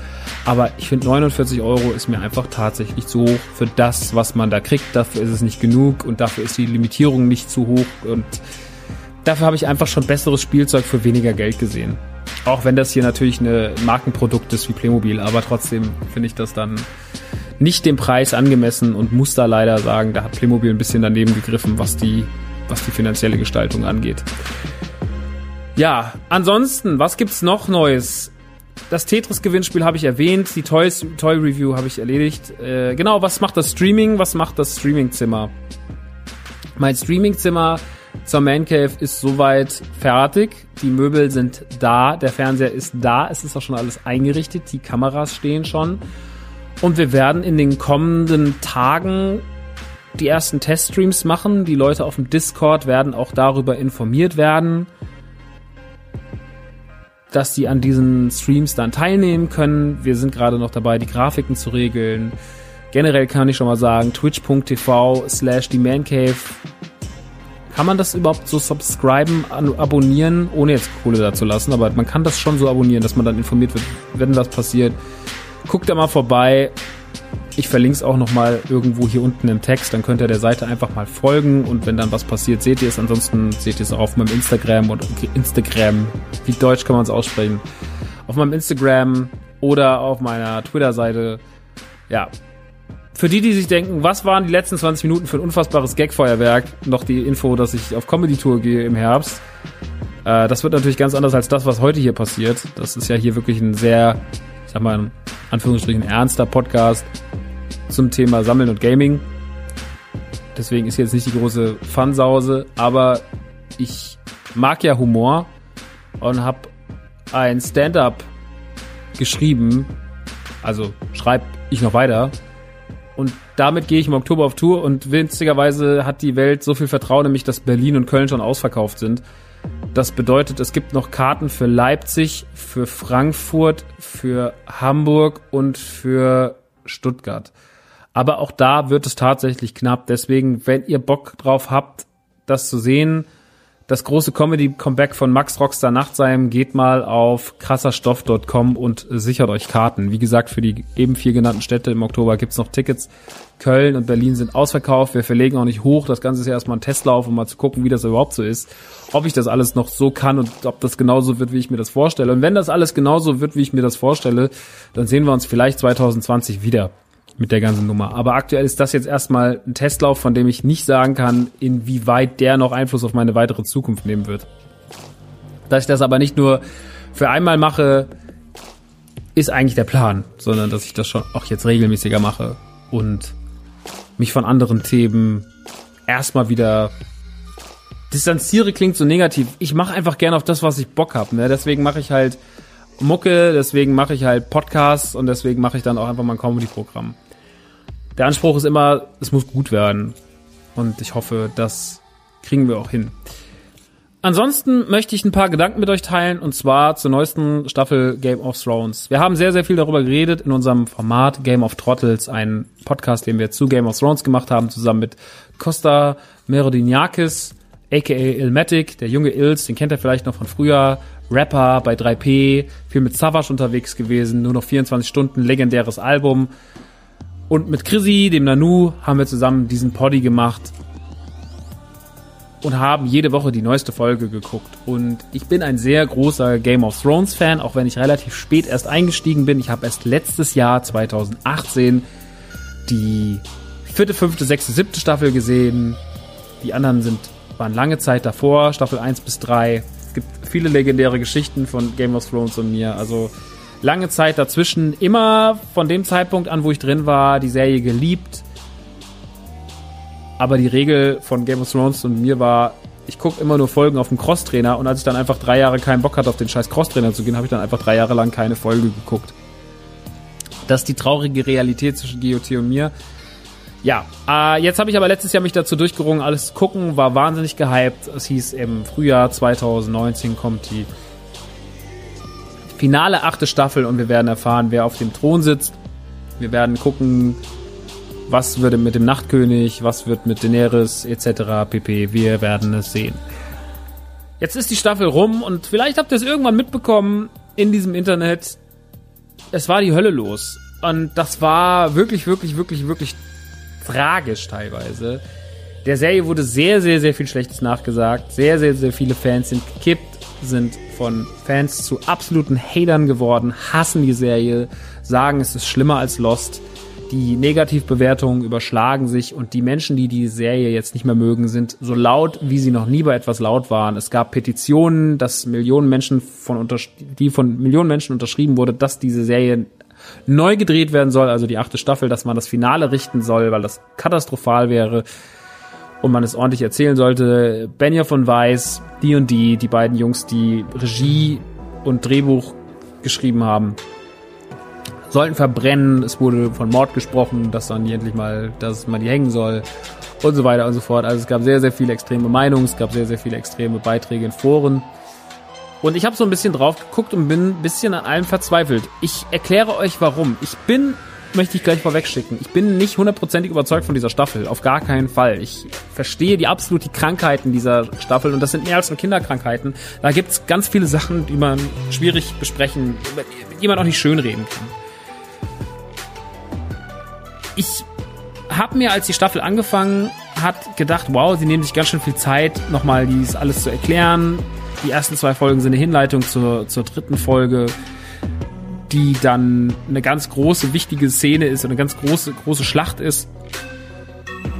Aber ich finde 49 Euro ist mir einfach tatsächlich zu hoch für das, was man da kriegt. Dafür ist es nicht genug und dafür ist die Limitierung nicht zu hoch und dafür habe ich einfach schon besseres Spielzeug für weniger Geld gesehen. Auch wenn das hier natürlich ein Markenprodukt ist wie Playmobil, aber trotzdem finde ich das dann nicht dem Preis angemessen und muss da leider sagen, da hat Playmobil ein bisschen daneben gegriffen, was die, was die finanzielle Gestaltung angeht. Ja, ansonsten, was gibt's noch Neues? Das Tetris-Gewinnspiel habe ich erwähnt, die Toys, Toy Review habe ich erledigt. Äh, genau, was macht das Streaming? Was macht das Streamingzimmer? Mein Streamingzimmer zur Man Cave ist soweit fertig. Die Möbel sind da, der Fernseher ist da, es ist auch schon alles eingerichtet, die Kameras stehen schon. Und wir werden in den kommenden Tagen die ersten Teststreams machen. Die Leute auf dem Discord werden auch darüber informiert werden, dass sie an diesen Streams dann teilnehmen können. Wir sind gerade noch dabei, die Grafiken zu regeln. Generell kann ich schon mal sagen, twitch.tv slash die Mancave. Kann man das überhaupt so subscriben, abonnieren, ohne jetzt Kohle da zu lassen, aber man kann das schon so abonnieren, dass man dann informiert wird, wenn was passiert. Guckt da mal vorbei. Ich verlinke es auch nochmal irgendwo hier unten im Text. Dann könnt ihr der Seite einfach mal folgen und wenn dann was passiert, seht ihr es. Ansonsten seht ihr es auch auf meinem Instagram und Instagram. Wie deutsch kann man es aussprechen? Auf meinem Instagram oder auf meiner Twitter-Seite. Ja. Für die, die sich denken, was waren die letzten 20 Minuten für ein unfassbares Gagfeuerwerk? Noch die Info, dass ich auf Comedy-Tour gehe im Herbst. Äh, das wird natürlich ganz anders als das, was heute hier passiert. Das ist ja hier wirklich ein sehr, ich sag mal, Anführungsstrichen ernster Podcast zum Thema Sammeln und Gaming. Deswegen ist jetzt nicht die große Fansause, aber ich mag ja Humor und habe ein Stand-up geschrieben. Also schreibe ich noch weiter. Und damit gehe ich im Oktober auf Tour und winzigerweise hat die Welt so viel Vertrauen in mich, dass Berlin und Köln schon ausverkauft sind. Das bedeutet, es gibt noch Karten für Leipzig, für Frankfurt, für Hamburg und für Stuttgart. Aber auch da wird es tatsächlich knapp. Deswegen, wenn ihr Bock drauf habt, das zu sehen, das große Comedy-Comeback von Max Rockstar Nachtsheim geht mal auf krasserstoff.com und sichert euch Karten. Wie gesagt, für die eben vier genannten Städte im Oktober gibt's noch Tickets. Köln und Berlin sind ausverkauft. Wir verlegen auch nicht hoch. Das Ganze ist ja erstmal ein Testlauf, um mal zu gucken, wie das überhaupt so ist. Ob ich das alles noch so kann und ob das genauso wird, wie ich mir das vorstelle. Und wenn das alles genauso wird, wie ich mir das vorstelle, dann sehen wir uns vielleicht 2020 wieder mit der ganzen Nummer. Aber aktuell ist das jetzt erstmal ein Testlauf, von dem ich nicht sagen kann, inwieweit der noch Einfluss auf meine weitere Zukunft nehmen wird. Dass ich das aber nicht nur für einmal mache, ist eigentlich der Plan, sondern dass ich das schon auch jetzt regelmäßiger mache und mich von anderen Themen erstmal wieder distanziere klingt so negativ. Ich mache einfach gerne auf das, was ich Bock habe. Ne? Deswegen mache ich halt Mucke, deswegen mache ich halt Podcasts und deswegen mache ich dann auch einfach mal ein Comedy-Programm der Anspruch ist immer, es muss gut werden. Und ich hoffe, das kriegen wir auch hin. Ansonsten möchte ich ein paar Gedanken mit euch teilen und zwar zur neuesten Staffel Game of Thrones. Wir haben sehr, sehr viel darüber geredet in unserem Format Game of Trottles, ein Podcast, den wir zu Game of Thrones gemacht haben, zusammen mit Costa Merodiniakis, aka Ilmatic, der junge Ilz, den kennt ihr vielleicht noch von früher, Rapper bei 3P, viel mit Savage unterwegs gewesen, nur noch 24 Stunden, legendäres Album. Und mit Chrissy, dem Nanu, haben wir zusammen diesen Poddy gemacht und haben jede Woche die neueste Folge geguckt. Und ich bin ein sehr großer Game of Thrones Fan, auch wenn ich relativ spät erst eingestiegen bin. Ich habe erst letztes Jahr, 2018, die vierte, fünfte, sechste, siebte Staffel gesehen. Die anderen sind, waren lange Zeit davor, Staffel 1 bis 3. Es gibt viele legendäre Geschichten von Game of Thrones und mir. Also lange Zeit dazwischen immer von dem Zeitpunkt an, wo ich drin war, die Serie geliebt. Aber die Regel von Game of Thrones und mir war, ich gucke immer nur Folgen auf dem Crosstrainer und als ich dann einfach drei Jahre keinen Bock hatte, auf den scheiß Crosstrainer zu gehen, habe ich dann einfach drei Jahre lang keine Folge geguckt. Das ist die traurige Realität zwischen GOT und mir. Ja, äh, jetzt habe ich aber letztes Jahr mich dazu durchgerungen, alles zu gucken, war wahnsinnig gehypt. Es hieß im Frühjahr 2019 kommt die finale achte Staffel und wir werden erfahren, wer auf dem Thron sitzt. Wir werden gucken, Was würde mit dem Nachtkönig, was wird mit Daenerys etc. pp. Wir werden es sehen. Jetzt ist die Staffel rum und vielleicht habt ihr es irgendwann mitbekommen in diesem Internet. Es war die Hölle los. Und das war wirklich, wirklich, wirklich, wirklich tragisch teilweise. Der Serie wurde sehr, sehr, sehr viel Schlechtes nachgesagt. Sehr, sehr, sehr viele Fans sind gekippt, sind von Fans zu absoluten Hatern geworden, hassen die Serie, sagen, es ist schlimmer als Lost. Die Negativbewertungen überschlagen sich und die Menschen, die die Serie jetzt nicht mehr mögen, sind so laut, wie sie noch nie bei etwas laut waren. Es gab Petitionen, dass Millionen Menschen von die von Millionen Menschen unterschrieben wurde, dass diese Serie neu gedreht werden soll, also die achte Staffel, dass man das Finale richten soll, weil das katastrophal wäre und man es ordentlich erzählen sollte. Benja von Weiss, die und die, die beiden Jungs, die Regie und Drehbuch geschrieben haben, sollten verbrennen. Es wurde von Mord gesprochen, dass dann endlich mal, dass man die hängen soll und so weiter und so fort. Also es gab sehr, sehr viele extreme Meinungen, es gab sehr, sehr viele extreme Beiträge in Foren. Und ich habe so ein bisschen drauf geguckt und bin ein bisschen an allem verzweifelt. Ich erkläre euch warum. Ich bin, möchte ich gleich vorwegschicken, ich bin nicht hundertprozentig überzeugt von dieser Staffel. Auf gar keinen Fall. Ich verstehe die absolut die Krankheiten dieser Staffel und das sind mehr als nur Kinderkrankheiten. Da gibt's ganz viele Sachen, die man schwierig besprechen, die man auch nicht schönreden kann ich habe mir, als die Staffel angefangen hat, gedacht, wow, sie nehmen sich ganz schön viel Zeit, nochmal dies alles zu erklären. Die ersten zwei Folgen sind eine Hinleitung zur, zur dritten Folge, die dann eine ganz große, wichtige Szene ist, eine ganz große, große Schlacht ist.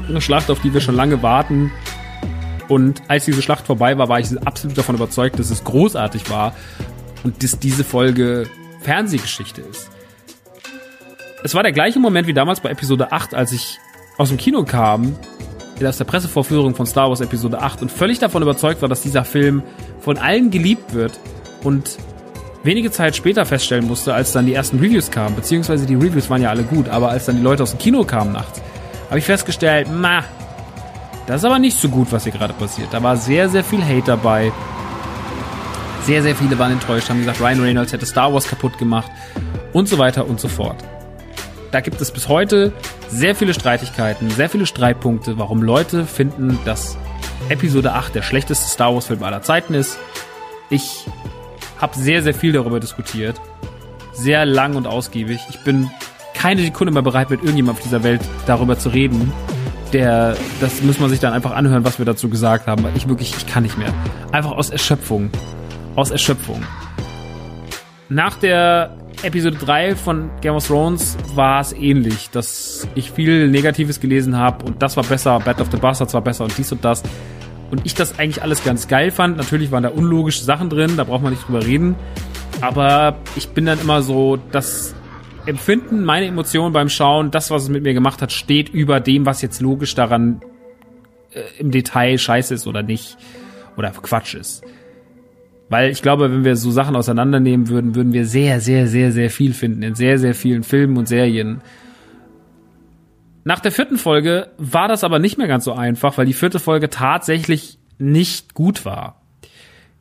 Eine Schlacht, auf die wir schon lange warten. Und als diese Schlacht vorbei war, war ich absolut davon überzeugt, dass es großartig war und dass diese Folge Fernsehgeschichte ist es war der gleiche Moment wie damals bei Episode 8, als ich aus dem Kino kam, aus der Pressevorführung von Star Wars Episode 8 und völlig davon überzeugt war, dass dieser Film von allen geliebt wird und wenige Zeit später feststellen musste, als dann die ersten Reviews kamen, beziehungsweise die Reviews waren ja alle gut, aber als dann die Leute aus dem Kino kamen nachts, habe ich festgestellt, ma, das ist aber nicht so gut, was hier gerade passiert. Da war sehr, sehr viel Hate dabei. Sehr, sehr viele waren enttäuscht, haben gesagt, Ryan Reynolds hätte Star Wars kaputt gemacht und so weiter und so fort da gibt es bis heute sehr viele Streitigkeiten, sehr viele Streitpunkte, warum Leute finden, dass Episode 8 der schlechteste Star Wars Film aller Zeiten ist. Ich habe sehr, sehr viel darüber diskutiert. Sehr lang und ausgiebig. Ich bin keine Sekunde mehr bereit, mit irgendjemandem auf dieser Welt darüber zu reden. Der, das muss man sich dann einfach anhören, was wir dazu gesagt haben, ich wirklich, ich kann nicht mehr. Einfach aus Erschöpfung. Aus Erschöpfung. Nach der Episode 3 von Game of Thrones war es ähnlich, dass ich viel Negatives gelesen habe und das war besser, Battle of the Bastards war besser und dies und das. Und ich das eigentlich alles ganz geil fand. Natürlich waren da unlogische Sachen drin, da braucht man nicht drüber reden. Aber ich bin dann immer so, das Empfinden, meine Emotionen beim Schauen, das, was es mit mir gemacht hat, steht über dem, was jetzt logisch daran äh, im Detail scheiße ist oder nicht. Oder Quatsch ist. Weil ich glaube, wenn wir so Sachen auseinandernehmen würden, würden wir sehr, sehr, sehr, sehr viel finden in sehr, sehr vielen Filmen und Serien. Nach der vierten Folge war das aber nicht mehr ganz so einfach, weil die vierte Folge tatsächlich nicht gut war.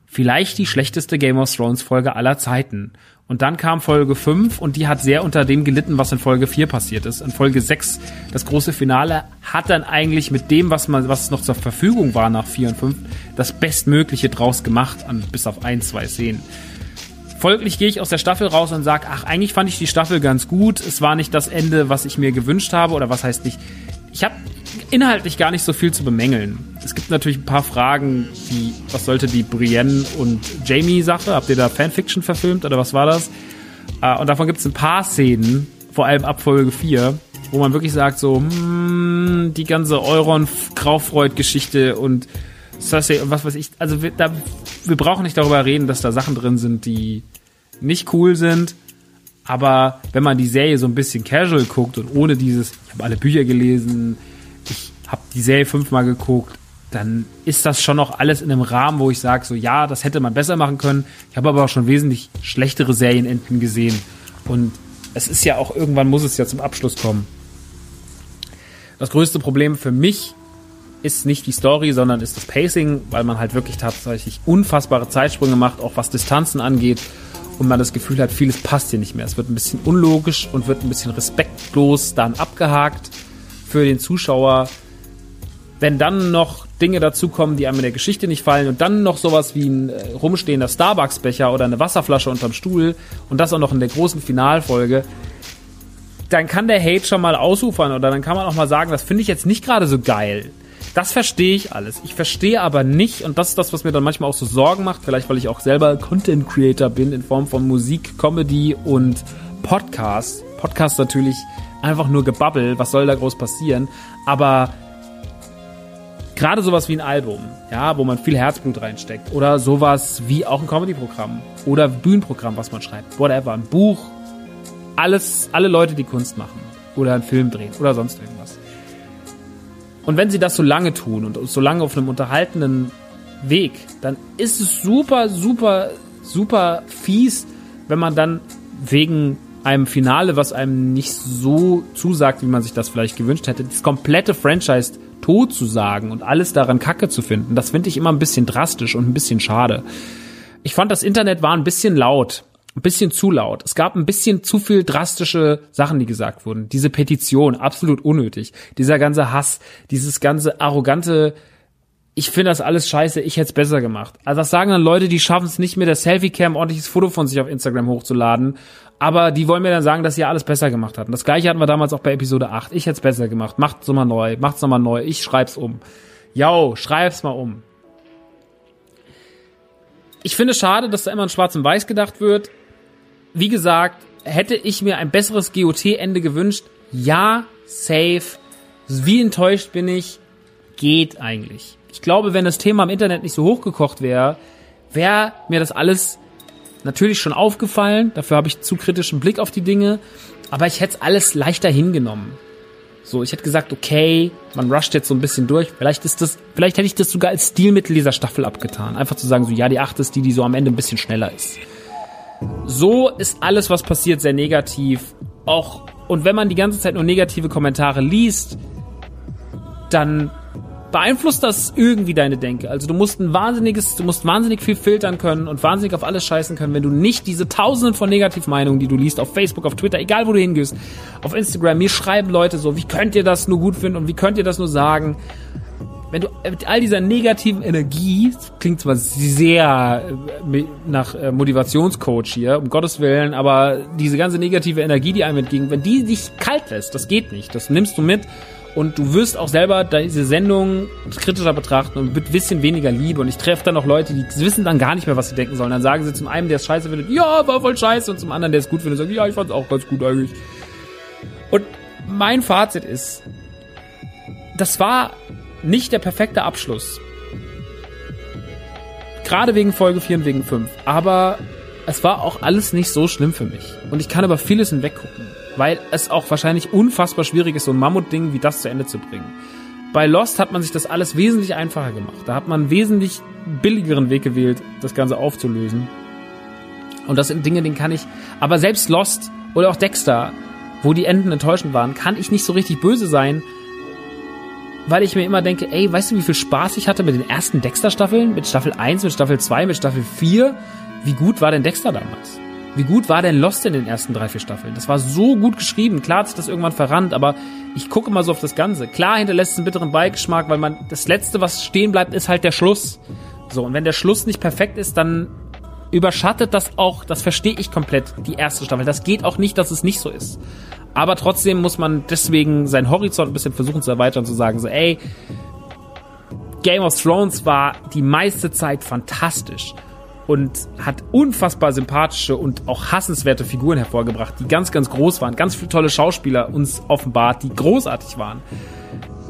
Vielleicht die schlechteste Game of Thrones Folge aller Zeiten. Und dann kam Folge 5 und die hat sehr unter dem gelitten, was in Folge 4 passiert ist. In Folge 6, das große Finale, hat dann eigentlich mit dem, was man, was noch zur Verfügung war nach 4 und 5, das Bestmögliche draus gemacht, an, bis auf ein, zwei Szenen. Folglich gehe ich aus der Staffel raus und sage, ach, eigentlich fand ich die Staffel ganz gut. Es war nicht das Ende, was ich mir gewünscht habe, oder was heißt nicht. Ich habe inhaltlich gar nicht so viel zu bemängeln. Es gibt natürlich ein paar Fragen, wie, was sollte die Brienne und Jamie-Sache? Habt ihr da Fanfiction verfilmt oder was war das? Uh, und davon gibt es ein paar Szenen, vor allem ab Folge 4, wo man wirklich sagt, so, hm, die ganze Euron-Graufreud-Geschichte und Cersei und was weiß ich, also wir, da, wir brauchen nicht darüber reden, dass da Sachen drin sind, die nicht cool sind. Aber wenn man die Serie so ein bisschen casual guckt und ohne dieses, ich habe alle Bücher gelesen, habe die Serie fünfmal geguckt, dann ist das schon noch alles in einem Rahmen, wo ich sage, so ja, das hätte man besser machen können. Ich habe aber auch schon wesentlich schlechtere Serienenden gesehen. Und es ist ja auch, irgendwann muss es ja zum Abschluss kommen. Das größte Problem für mich ist nicht die Story, sondern ist das Pacing, weil man halt wirklich tatsächlich unfassbare Zeitsprünge macht, auch was Distanzen angeht. Und man das Gefühl hat, vieles passt hier nicht mehr. Es wird ein bisschen unlogisch und wird ein bisschen respektlos dann abgehakt für den Zuschauer. Wenn dann noch Dinge dazukommen, die einem in der Geschichte nicht fallen und dann noch sowas wie ein äh, rumstehender Starbucks-Becher oder eine Wasserflasche unterm Stuhl und das auch noch in der großen Finalfolge, dann kann der Hate schon mal ausufern oder dann kann man auch mal sagen, das finde ich jetzt nicht gerade so geil. Das verstehe ich alles. Ich verstehe aber nicht, und das ist das, was mir dann manchmal auch so Sorgen macht, vielleicht weil ich auch selber Content Creator bin in Form von Musik, Comedy und Podcast. Podcast natürlich einfach nur Gebabbel, was soll da groß passieren? Aber gerade sowas wie ein Album, ja, wo man viel Herzblut reinsteckt oder sowas wie auch ein Comedy-Programm oder Bühnenprogramm, was man schreibt, whatever, ein Buch, alles, alle Leute, die Kunst machen oder einen Film drehen oder sonst irgendwas. Und wenn sie das so lange tun und so lange auf einem unterhaltenden Weg, dann ist es super, super, super fies, wenn man dann wegen einem Finale, was einem nicht so zusagt, wie man sich das vielleicht gewünscht hätte, das komplette Franchise tot zu sagen und alles daran Kacke zu finden. Das finde ich immer ein bisschen drastisch und ein bisschen schade. Ich fand, das Internet war ein bisschen laut ein bisschen zu laut. Es gab ein bisschen zu viel drastische Sachen, die gesagt wurden. Diese Petition, absolut unnötig. Dieser ganze Hass, dieses ganze arrogante, ich finde das alles scheiße, ich hätte es besser gemacht. Also das sagen dann Leute, die schaffen es nicht mehr, der Selfie-Cam ordentliches Foto von sich auf Instagram hochzuladen. Aber die wollen mir dann sagen, dass sie alles besser gemacht hatten. Das gleiche hatten wir damals auch bei Episode 8. Ich hätte es besser gemacht. Macht's nochmal neu, macht's nochmal neu, ich schreib's um. Yo, schreib's mal um. Ich finde es schade, dass da immer in Schwarz und Weiß gedacht wird wie gesagt, hätte ich mir ein besseres GOT-Ende gewünscht? Ja, safe. Wie enttäuscht bin ich? Geht eigentlich. Ich glaube, wenn das Thema im Internet nicht so hochgekocht wäre, wäre mir das alles natürlich schon aufgefallen. Dafür habe ich zu kritischen Blick auf die Dinge. Aber ich hätte es alles leichter hingenommen. So, ich hätte gesagt, okay, man rusht jetzt so ein bisschen durch. Vielleicht ist das, vielleicht hätte ich das sogar als Stilmittel dieser Staffel abgetan. Einfach zu sagen, so, ja, die achte ist die, die so am Ende ein bisschen schneller ist. So ist alles, was passiert, sehr negativ. Auch, und wenn man die ganze Zeit nur negative Kommentare liest, dann beeinflusst das irgendwie deine Denke. Also du musst ein wahnsinniges, du musst wahnsinnig viel filtern können und wahnsinnig auf alles scheißen können, wenn du nicht diese tausenden von Negativmeinungen, die du liest, auf Facebook, auf Twitter, egal wo du hingehst, auf Instagram, mir schreiben Leute so, wie könnt ihr das nur gut finden und wie könnt ihr das nur sagen? Wenn du mit all dieser negativen Energie, klingt zwar sehr äh, nach äh, Motivationscoach hier, um Gottes Willen, aber diese ganze negative Energie, die einem entgegen, wenn die dich kalt lässt, das geht nicht. Das nimmst du mit und du wirst auch selber diese Sendung kritischer betrachten und mit bisschen weniger Liebe. Und ich treffe dann auch Leute, die wissen dann gar nicht mehr, was sie denken sollen. Dann sagen sie zum einen, der es scheiße findet, ja, war voll scheiße, und zum anderen, der es gut findet, sagt, ja, ich fand es auch ganz gut eigentlich. Und mein Fazit ist, das war nicht der perfekte Abschluss. Gerade wegen Folge 4 und wegen 5. Aber es war auch alles nicht so schlimm für mich. Und ich kann über vieles hinweggucken. Weil es auch wahrscheinlich unfassbar schwierig ist, so ein Mammutding wie das zu Ende zu bringen. Bei Lost hat man sich das alles wesentlich einfacher gemacht. Da hat man einen wesentlich billigeren Weg gewählt, das Ganze aufzulösen. Und das sind Dinge, den kann ich. Aber selbst Lost oder auch Dexter, wo die Enden enttäuschend waren, kann ich nicht so richtig böse sein, weil ich mir immer denke, ey, weißt du, wie viel Spaß ich hatte mit den ersten Dexter-Staffeln? Mit Staffel 1, mit Staffel 2, mit Staffel 4? Wie gut war denn Dexter damals? Wie gut war denn Lost in den ersten drei, vier Staffeln? Das war so gut geschrieben. Klar hat sich das irgendwann verrannt, aber ich gucke mal so auf das Ganze. Klar hinterlässt es einen bitteren Beigeschmack, weil man, das Letzte, was stehen bleibt, ist halt der Schluss. So, und wenn der Schluss nicht perfekt ist, dann überschattet das auch, das verstehe ich komplett, die erste Staffel. Das geht auch nicht, dass es nicht so ist. Aber trotzdem muss man deswegen seinen Horizont ein bisschen versuchen zu erweitern, zu sagen, so, ey, Game of Thrones war die meiste Zeit fantastisch und hat unfassbar sympathische und auch hassenswerte Figuren hervorgebracht, die ganz, ganz groß waren. Ganz viele tolle Schauspieler uns offenbart, die großartig waren.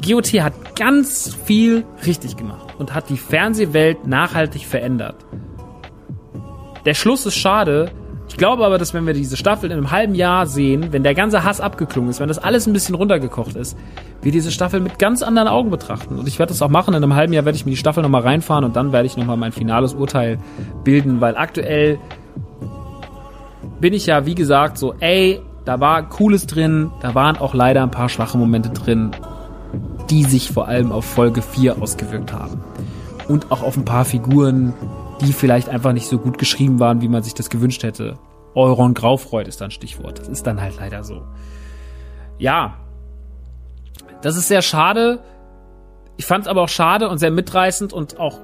GOT hat ganz viel richtig gemacht und hat die Fernsehwelt nachhaltig verändert. Der Schluss ist schade, ich glaube aber, dass wenn wir diese Staffel in einem halben Jahr sehen, wenn der ganze Hass abgeklungen ist, wenn das alles ein bisschen runtergekocht ist, wir diese Staffel mit ganz anderen Augen betrachten. Und ich werde das auch machen. In einem halben Jahr werde ich mir die Staffel nochmal reinfahren und dann werde ich nochmal mein finales Urteil bilden, weil aktuell bin ich ja, wie gesagt, so, ey, da war Cooles drin, da waren auch leider ein paar schwache Momente drin, die sich vor allem auf Folge 4 ausgewirkt haben. Und auch auf ein paar Figuren, die vielleicht einfach nicht so gut geschrieben waren, wie man sich das gewünscht hätte. Euron Graufreud ist dann Stichwort. Das ist dann halt leider so. Ja. Das ist sehr schade. Ich fand es aber auch schade und sehr mitreißend und auch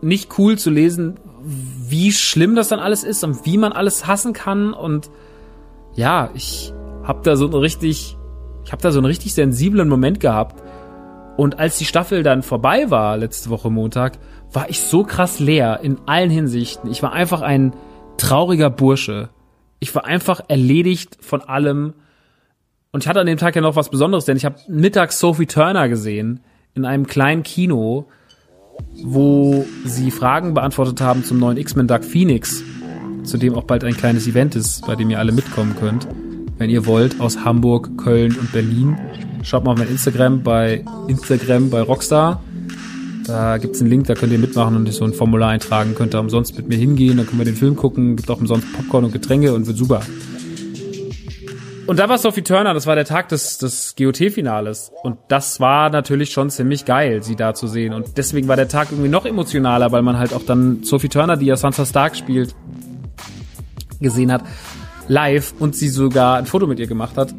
nicht cool zu lesen, wie schlimm das dann alles ist und wie man alles hassen kann und ja, ich hab da so einen richtig, ich hab da so einen richtig sensiblen Moment gehabt und als die Staffel dann vorbei war letzte Woche Montag, war ich so krass leer in allen Hinsichten. Ich war einfach ein trauriger Bursche. Ich war einfach erledigt von allem. Und ich hatte an dem Tag ja noch was Besonderes, denn ich habe mittags Sophie Turner gesehen in einem kleinen Kino, wo sie Fragen beantwortet haben zum neuen X-Men Dark Phoenix, zu dem auch bald ein kleines Event ist, bei dem ihr alle mitkommen könnt. Wenn ihr wollt, aus Hamburg, Köln und Berlin. Schaut mal auf mein Instagram bei Instagram bei Rockstar. Da gibt's einen Link, da könnt ihr mitmachen und so ein Formular eintragen. Könnt ihr umsonst mit mir hingehen, dann können wir den Film gucken. Gibt auch umsonst Popcorn und Getränke und wird super. Und da war Sophie Turner, das war der Tag des, des GOT-Finales. Und das war natürlich schon ziemlich geil, sie da zu sehen. Und deswegen war der Tag irgendwie noch emotionaler, weil man halt auch dann Sophie Turner, die ja Sansa Stark spielt, gesehen hat, live und sie sogar ein Foto mit ihr gemacht hat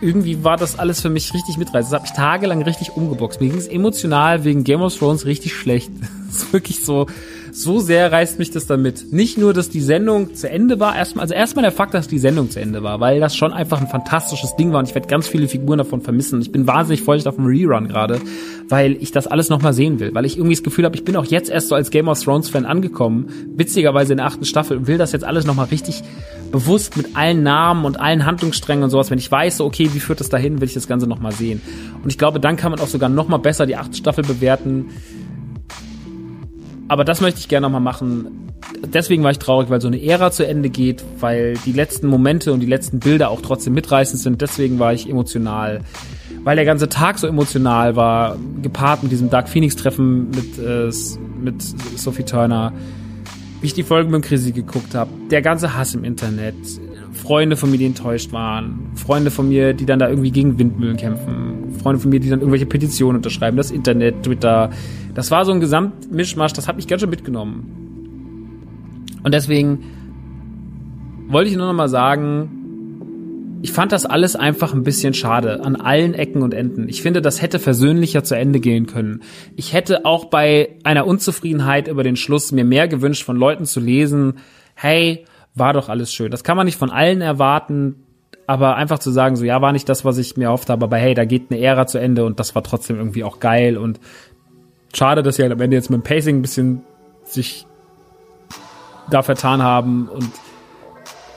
irgendwie war das alles für mich richtig mitreißend. Das hat mich tagelang richtig umgeboxt. Mir ging es emotional wegen Game of Thrones richtig schlecht. Das ist wirklich so, so sehr reißt mich das damit. Nicht nur, dass die Sendung zu Ende war, erstmal, also erstmal der Fakt, dass die Sendung zu Ende war, weil das schon einfach ein fantastisches Ding war und ich werde ganz viele Figuren davon vermissen. Ich bin wahnsinnig feucht auf dem Rerun gerade, weil ich das alles nochmal sehen will, weil ich irgendwie das Gefühl habe, ich bin auch jetzt erst so als Game of Thrones Fan angekommen, witzigerweise in der achten Staffel und will das jetzt alles nochmal richtig bewusst mit allen Namen und allen Handlungssträngen und sowas, wenn ich weiß, okay, wie führt das dahin, will ich das Ganze nochmal sehen. Und ich glaube, dann kann man auch sogar nochmal besser die achte Staffel bewerten. Aber das möchte ich gerne nochmal machen. Deswegen war ich traurig, weil so eine Ära zu Ende geht, weil die letzten Momente und die letzten Bilder auch trotzdem mitreißend sind. Deswegen war ich emotional. Weil der ganze Tag so emotional war, gepaart mit diesem Dark Phoenix-Treffen mit, äh, mit Sophie Turner wie ich die Folgen mit Chrissy geguckt habe, der ganze Hass im Internet, Freunde von mir, die enttäuscht waren, Freunde von mir, die dann da irgendwie gegen Windmühlen kämpfen, Freunde von mir, die dann irgendwelche Petitionen unterschreiben, das Internet, Twitter. Das war so ein Gesamtmischmasch, das hat mich ganz schön mitgenommen. Und deswegen wollte ich nur noch mal sagen, ich fand das alles einfach ein bisschen schade an allen Ecken und Enden. Ich finde, das hätte versöhnlicher zu Ende gehen können. Ich hätte auch bei einer Unzufriedenheit über den Schluss mir mehr gewünscht, von Leuten zu lesen, hey, war doch alles schön. Das kann man nicht von allen erwarten, aber einfach zu sagen, so ja, war nicht das, was ich mir erhofft habe, aber hey, da geht eine Ära zu Ende und das war trotzdem irgendwie auch geil und schade, dass sie halt am Ende jetzt mit dem Pacing ein bisschen sich da vertan haben und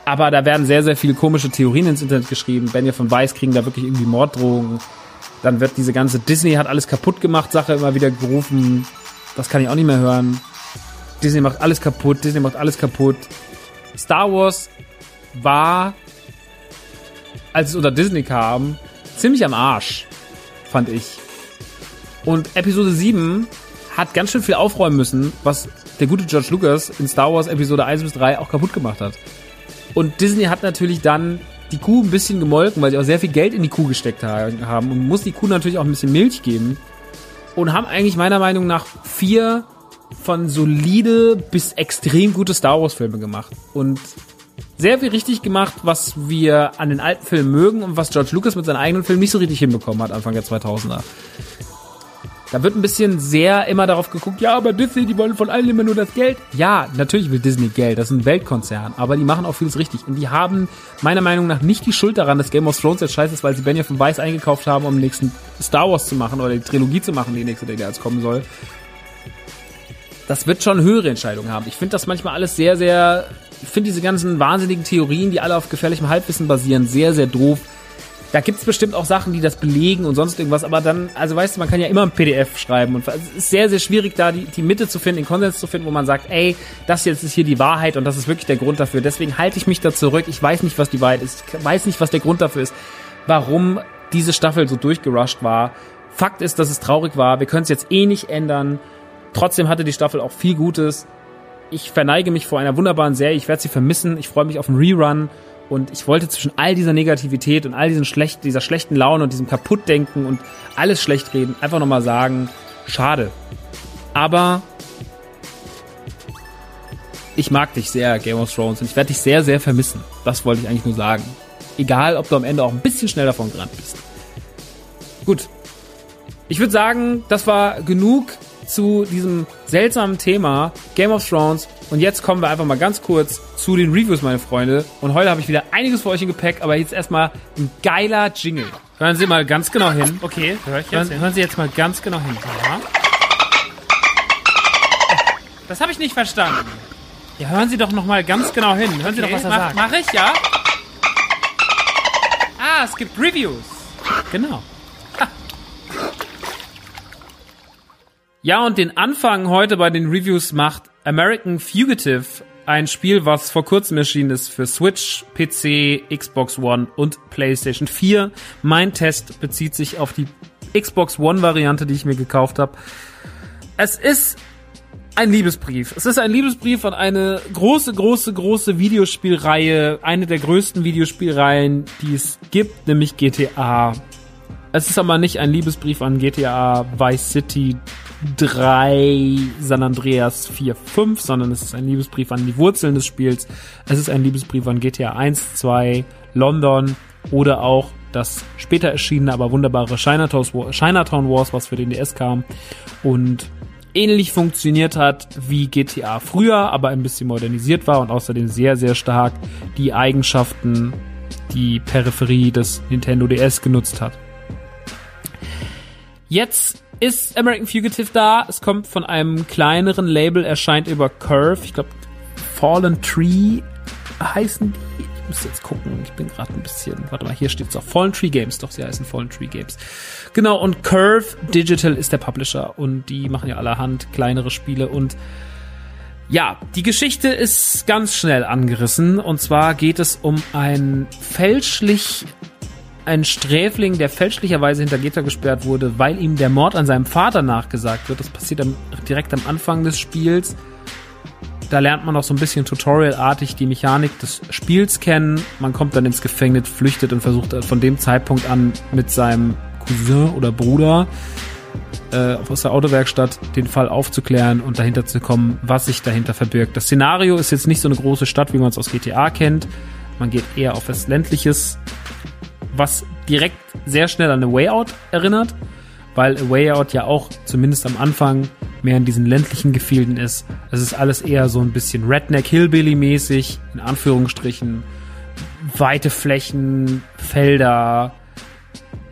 aber da werden sehr, sehr viele komische Theorien ins Internet geschrieben. Benja von Weiß kriegen da wirklich irgendwie Morddrohungen. Dann wird diese ganze Disney hat alles kaputt gemacht Sache immer wieder gerufen. Das kann ich auch nicht mehr hören. Disney macht alles kaputt, Disney macht alles kaputt. Star Wars war, als es unter Disney kam, ziemlich am Arsch, fand ich. Und Episode 7 hat ganz schön viel aufräumen müssen, was der gute George Lucas in Star Wars Episode 1 bis 3 auch kaputt gemacht hat. Und Disney hat natürlich dann die Kuh ein bisschen gemolken, weil sie auch sehr viel Geld in die Kuh gesteckt haben und muss die Kuh natürlich auch ein bisschen Milch geben. Und haben eigentlich meiner Meinung nach vier von solide bis extrem gute Star Wars Filme gemacht. Und sehr viel richtig gemacht, was wir an den alten Filmen mögen und was George Lucas mit seinen eigenen Filmen nicht so richtig hinbekommen hat, Anfang der 2000er. Da wird ein bisschen sehr immer darauf geguckt, ja, aber Disney, die wollen von allen immer nur das Geld. Ja, natürlich will Disney Geld, das ist ein Weltkonzern, aber die machen auch vieles richtig. Und die haben meiner Meinung nach nicht die Schuld daran, dass Game of Thrones jetzt scheiße ist, weil sie Benioff Weiss eingekauft haben, um den nächsten Star Wars zu machen oder die Trilogie zu machen, die nächste, die jetzt kommen soll. Das wird schon höhere Entscheidungen haben. Ich finde das manchmal alles sehr, sehr, ich finde diese ganzen wahnsinnigen Theorien, die alle auf gefährlichem Halbwissen basieren, sehr, sehr doof da gibt's bestimmt auch Sachen, die das belegen und sonst irgendwas, aber dann, also weißt du, man kann ja immer ein PDF schreiben und es ist sehr, sehr schwierig, da die, die Mitte zu finden, den Konsens zu finden, wo man sagt, ey, das jetzt ist hier die Wahrheit und das ist wirklich der Grund dafür. Deswegen halte ich mich da zurück. Ich weiß nicht, was die Wahrheit ist. Ich weiß nicht, was der Grund dafür ist, warum diese Staffel so durchgerusht war. Fakt ist, dass es traurig war. Wir können es jetzt eh nicht ändern. Trotzdem hatte die Staffel auch viel Gutes. Ich verneige mich vor einer wunderbaren Serie. Ich werde sie vermissen. Ich freue mich auf einen Rerun. Und ich wollte zwischen all dieser Negativität und all diesen schlecht, dieser schlechten Laune und diesem Kaputtdenken und alles schlecht reden einfach nochmal sagen, schade. Aber ich mag dich sehr, Game of Thrones, und ich werde dich sehr, sehr vermissen. Das wollte ich eigentlich nur sagen. Egal, ob du am Ende auch ein bisschen schnell davon gerannt bist. Gut. Ich würde sagen, das war genug zu diesem seltsamen Thema Game of Thrones. Und jetzt kommen wir einfach mal ganz kurz zu den Reviews, meine Freunde. Und heute habe ich wieder einiges für euch im Gepäck, aber jetzt erstmal ein geiler Jingle. Hören Sie mal ganz genau hin. Okay, höre ich jetzt Hören, hin. hören Sie jetzt mal ganz genau hin. Ja. Das habe ich nicht verstanden. Ja, hören Sie doch noch mal ganz genau hin. Hören Sie Okay, doch, was er mach- sagt. mach ich, ja? Ah, es gibt Reviews. Genau. Ja, und den Anfang heute bei den Reviews macht American Fugitive, ein Spiel, was vor kurzem erschienen ist für Switch, PC, Xbox One und PlayStation 4. Mein Test bezieht sich auf die Xbox One Variante, die ich mir gekauft habe. Es ist ein Liebesbrief. Es ist ein Liebesbrief an eine große, große, große Videospielreihe, eine der größten Videospielreihen, die es gibt, nämlich GTA. Es ist aber nicht ein Liebesbrief an GTA Vice City 3, San Andreas 4, 5, sondern es ist ein Liebesbrief an die Wurzeln des Spiels. Es ist ein Liebesbrief an GTA 1, 2, London oder auch das später erschienene, aber wunderbare Chinatown Wars, was für den DS kam und ähnlich funktioniert hat wie GTA früher, aber ein bisschen modernisiert war und außerdem sehr, sehr stark die Eigenschaften, die Peripherie des Nintendo DS genutzt hat. Jetzt ist American Fugitive da. Es kommt von einem kleineren Label, erscheint über Curve. Ich glaube, Fallen Tree heißen die. Ich muss jetzt gucken. Ich bin gerade ein bisschen. Warte mal, hier steht es auch. Fallen Tree Games. Doch, sie heißen Fallen Tree Games. Genau, und Curve Digital ist der Publisher. Und die machen ja allerhand kleinere Spiele. Und ja, die Geschichte ist ganz schnell angerissen. Und zwar geht es um ein fälschlich ein Sträfling, der fälschlicherweise hinter Gitter gesperrt wurde, weil ihm der Mord an seinem Vater nachgesagt wird. Das passiert am, direkt am Anfang des Spiels. Da lernt man auch so ein bisschen tutorialartig die Mechanik des Spiels kennen. Man kommt dann ins Gefängnis, flüchtet und versucht von dem Zeitpunkt an mit seinem Cousin oder Bruder äh, aus der Autowerkstatt den Fall aufzuklären und dahinter zu kommen, was sich dahinter verbirgt. Das Szenario ist jetzt nicht so eine große Stadt, wie man es aus GTA kennt. Man geht eher auf was ländliches, was direkt sehr schnell an A Way Out erinnert, weil A Way Out ja auch zumindest am Anfang mehr in diesen ländlichen Gefilden ist. Es ist alles eher so ein bisschen Redneck Hillbilly mäßig, in Anführungsstrichen, weite Flächen, Felder,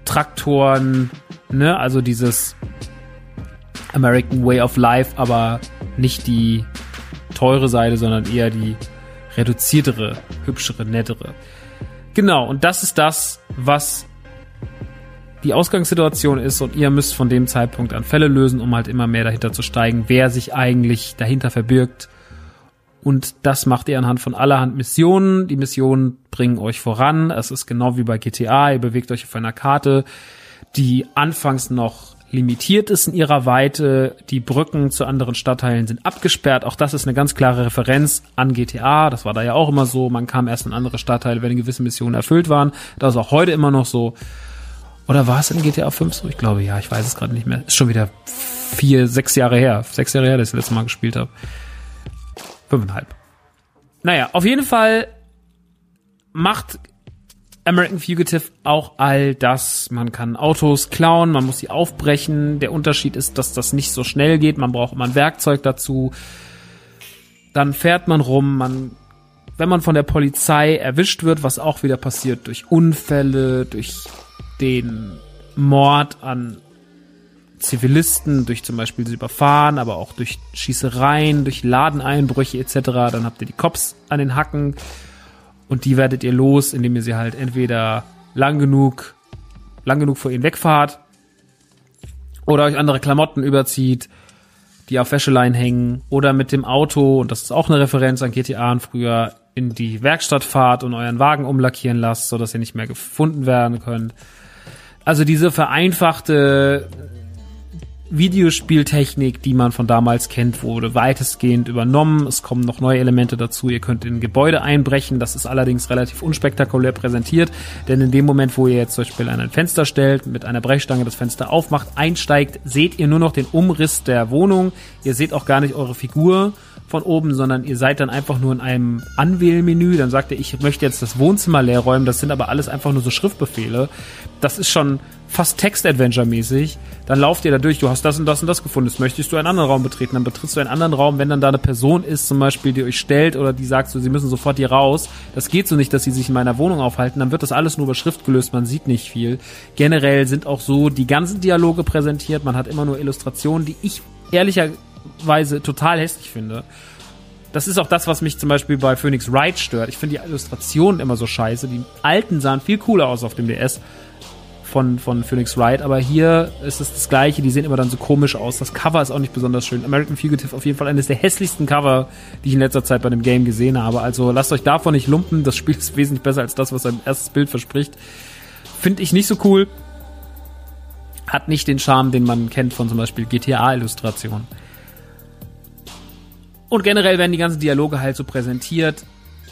Traktoren, ne, also dieses American Way of Life, aber nicht die teure Seite, sondern eher die reduziertere, hübschere, nettere. Genau, und das ist das, was die Ausgangssituation ist und ihr müsst von dem Zeitpunkt an Fälle lösen, um halt immer mehr dahinter zu steigen, wer sich eigentlich dahinter verbirgt. Und das macht ihr anhand von allerhand Missionen. Die Missionen bringen euch voran. Es ist genau wie bei GTA. Ihr bewegt euch auf einer Karte, die anfangs noch limitiert ist in ihrer Weite. Die Brücken zu anderen Stadtteilen sind abgesperrt. Auch das ist eine ganz klare Referenz an GTA. Das war da ja auch immer so. Man kam erst in andere Stadtteile, wenn gewisse Missionen erfüllt waren. Das ist auch heute immer noch so. Oder war es in GTA 5 so? Ich glaube ja, ich weiß es gerade nicht mehr. Ist schon wieder vier, sechs Jahre her. Sechs Jahre her, dass ich das letzte Mal gespielt habe. Fünfeinhalb. Naja, auf jeden Fall macht American Fugitive auch all das. Man kann Autos klauen, man muss sie aufbrechen. Der Unterschied ist, dass das nicht so schnell geht. Man braucht immer ein Werkzeug dazu. Dann fährt man rum, man wenn man von der Polizei erwischt wird, was auch wieder passiert durch Unfälle, durch den Mord an Zivilisten, durch zum Beispiel sie überfahren, aber auch durch Schießereien, durch Ladeneinbrüche etc., dann habt ihr die Cops an den Hacken und die werdet ihr los, indem ihr sie halt entweder lang genug, lang genug vor ihnen wegfahrt oder euch andere Klamotten überzieht, die auf Wäscheleien hängen oder mit dem Auto, und das ist auch eine Referenz an GTA und früher, in die Werkstatt fahrt und euren Wagen umlackieren lasst, sodass ihr nicht mehr gefunden werden könnt. Also diese vereinfachte Videospieltechnik, die man von damals kennt, wurde weitestgehend übernommen. Es kommen noch neue Elemente dazu. Ihr könnt in Gebäude einbrechen. Das ist allerdings relativ unspektakulär präsentiert, denn in dem Moment, wo ihr jetzt zum Beispiel an ein Fenster stellt, mit einer Brechstange das Fenster aufmacht, einsteigt, seht ihr nur noch den Umriss der Wohnung. Ihr seht auch gar nicht eure Figur, von oben, sondern ihr seid dann einfach nur in einem Anwählmenü. Dann sagt er, ich möchte jetzt das Wohnzimmer leer räumen. Das sind aber alles einfach nur so Schriftbefehle. Das ist schon fast Text-Adventure-mäßig. Dann lauft ihr da durch, du hast das und das und das gefunden. Jetzt möchtest du einen anderen Raum betreten. Dann betrittst du einen anderen Raum, wenn dann da eine Person ist, zum Beispiel, die euch stellt oder die sagt so, sie müssen sofort hier raus. Das geht so nicht, dass sie sich in meiner Wohnung aufhalten. Dann wird das alles nur über Schrift gelöst. Man sieht nicht viel. Generell sind auch so die ganzen Dialoge präsentiert. Man hat immer nur Illustrationen, die ich ehrlicherweise total hässlich finde. Das ist auch das, was mich zum Beispiel bei Phoenix Wright stört. Ich finde die Illustrationen immer so scheiße. Die alten sahen viel cooler aus auf dem DS von, von Phoenix Wright, aber hier ist es das gleiche, die sehen immer dann so komisch aus. Das Cover ist auch nicht besonders schön. American Fugitive auf jeden Fall eines der hässlichsten Cover, die ich in letzter Zeit bei dem Game gesehen habe. Also lasst euch davon nicht lumpen, das Spiel ist wesentlich besser als das, was sein erstes Bild verspricht. Finde ich nicht so cool. Hat nicht den Charme, den man kennt von zum Beispiel GTA-Illustrationen. Und generell werden die ganzen Dialoge halt so präsentiert,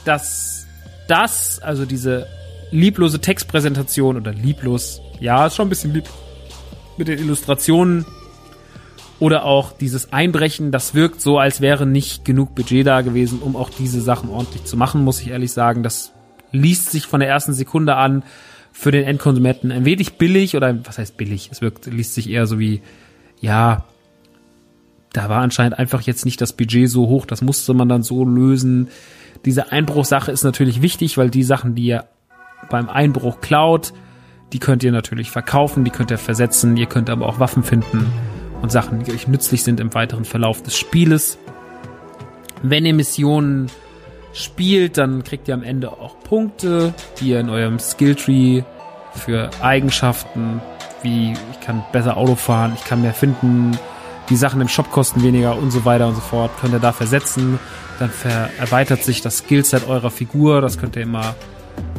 dass das, also diese lieblose Textpräsentation oder lieblos, ja, ist schon ein bisschen lieb mit den Illustrationen oder auch dieses Einbrechen, das wirkt so, als wäre nicht genug Budget da gewesen, um auch diese Sachen ordentlich zu machen, muss ich ehrlich sagen. Das liest sich von der ersten Sekunde an für den Endkonsumenten ein wenig billig oder was heißt billig? Es wirkt, liest sich eher so wie, ja, da war anscheinend einfach jetzt nicht das Budget so hoch, das musste man dann so lösen. Diese Einbruchsache ist natürlich wichtig, weil die Sachen, die ihr beim Einbruch klaut, die könnt ihr natürlich verkaufen, die könnt ihr versetzen, ihr könnt aber auch Waffen finden und Sachen, die euch nützlich sind im weiteren Verlauf des Spieles. Wenn ihr Missionen spielt, dann kriegt ihr am Ende auch Punkte, die ihr in eurem Skilltree für Eigenschaften wie ich kann besser Auto fahren, ich kann mehr finden, die Sachen im Shop kosten weniger und so weiter und so fort, könnt ihr da versetzen. Dann erweitert sich das Skillset eurer Figur, das könnt ihr immer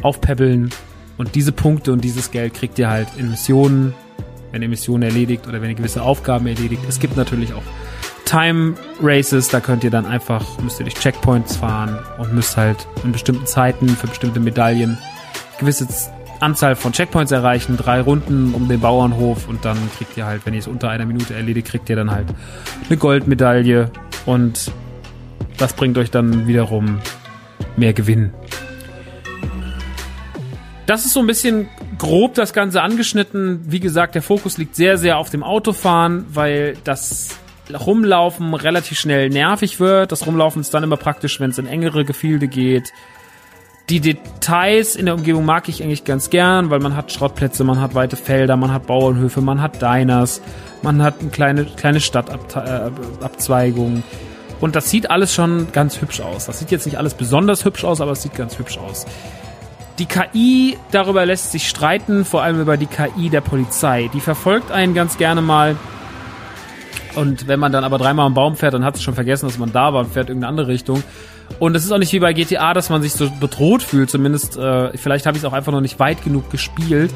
aufpäppeln. Und diese Punkte und dieses Geld kriegt ihr halt in Missionen, wenn ihr Missionen erledigt oder wenn ihr gewisse Aufgaben erledigt. Es gibt natürlich auch Time Races, da könnt ihr dann einfach, müsst ihr durch Checkpoints fahren und müsst halt in bestimmten Zeiten für bestimmte Medaillen gewisse Anzahl von Checkpoints erreichen, drei Runden um den Bauernhof und dann kriegt ihr halt, wenn ihr es unter einer Minute erledigt, kriegt ihr dann halt eine Goldmedaille und das bringt euch dann wiederum mehr Gewinn. Das ist so ein bisschen grob das Ganze angeschnitten. Wie gesagt, der Fokus liegt sehr, sehr auf dem Autofahren, weil das Rumlaufen relativ schnell nervig wird. Das Rumlaufen ist dann immer praktisch, wenn es in engere Gefilde geht die Details in der Umgebung mag ich eigentlich ganz gern, weil man hat Schrottplätze, man hat weite Felder, man hat Bauernhöfe, man hat Diners, man hat eine kleine, kleine Stadtabzweigung. Und das sieht alles schon ganz hübsch aus. Das sieht jetzt nicht alles besonders hübsch aus, aber es sieht ganz hübsch aus. Die KI, darüber lässt sich streiten, vor allem über die KI der Polizei. Die verfolgt einen ganz gerne mal. Und wenn man dann aber dreimal am Baum fährt, dann hat es schon vergessen, dass man da war und fährt irgendeine andere Richtung. Und es ist auch nicht wie bei GTA, dass man sich so bedroht fühlt. Zumindest, äh, vielleicht habe ich es auch einfach noch nicht weit genug gespielt.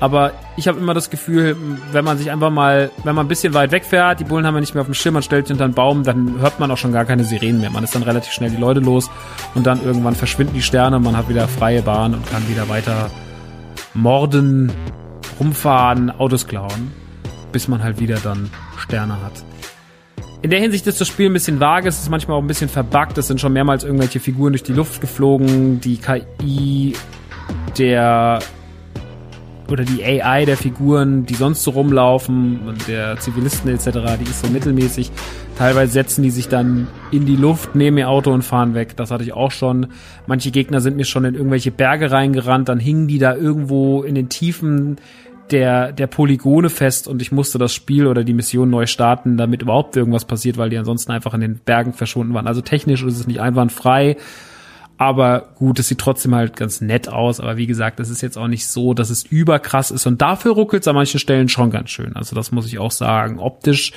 Aber ich habe immer das Gefühl, wenn man sich einfach mal, wenn man ein bisschen weit wegfährt, die Bullen haben ja nicht mehr auf dem Schirm, man stellt sich unter einen Baum, dann hört man auch schon gar keine Sirenen mehr. Man ist dann relativ schnell die Leute los und dann irgendwann verschwinden die Sterne, man hat wieder freie Bahn und kann wieder weiter morden, rumfahren, Autos klauen, bis man halt wieder dann Sterne hat. In der Hinsicht ist das Spiel ein bisschen vage, es ist manchmal auch ein bisschen verbuggt, es sind schon mehrmals irgendwelche Figuren durch die Luft geflogen, die KI der oder die AI der Figuren, die sonst so rumlaufen und der Zivilisten etc., die ist so mittelmäßig. Teilweise setzen die sich dann in die Luft, nehmen ihr Auto und fahren weg. Das hatte ich auch schon. Manche Gegner sind mir schon in irgendwelche Berge reingerannt, dann hingen die da irgendwo in den Tiefen der, der Polygone fest und ich musste das Spiel oder die Mission neu starten, damit überhaupt irgendwas passiert, weil die ansonsten einfach in den Bergen verschwunden waren. Also technisch ist es nicht einwandfrei, aber gut, es sieht trotzdem halt ganz nett aus. Aber wie gesagt, es ist jetzt auch nicht so, dass es überkrass ist und dafür ruckelt es an manchen Stellen schon ganz schön. Also das muss ich auch sagen. Optisch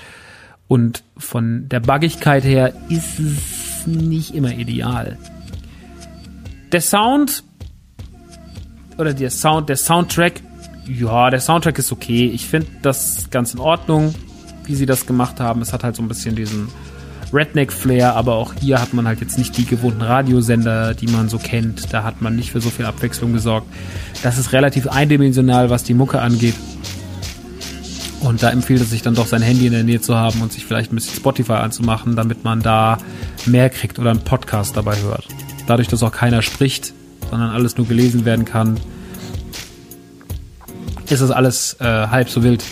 und von der Buggigkeit her ist es nicht immer ideal. Der Sound oder der Sound, der Soundtrack ja, der Soundtrack ist okay. Ich finde das ganz in Ordnung, wie sie das gemacht haben. Es hat halt so ein bisschen diesen Redneck-Flair, aber auch hier hat man halt jetzt nicht die gewohnten Radiosender, die man so kennt. Da hat man nicht für so viel Abwechslung gesorgt. Das ist relativ eindimensional, was die Mucke angeht. Und da empfiehlt es sich dann doch, sein Handy in der Nähe zu haben und sich vielleicht ein bisschen Spotify anzumachen, damit man da mehr kriegt oder einen Podcast dabei hört. Dadurch, dass auch keiner spricht, sondern alles nur gelesen werden kann, ist das alles äh, halb so wild.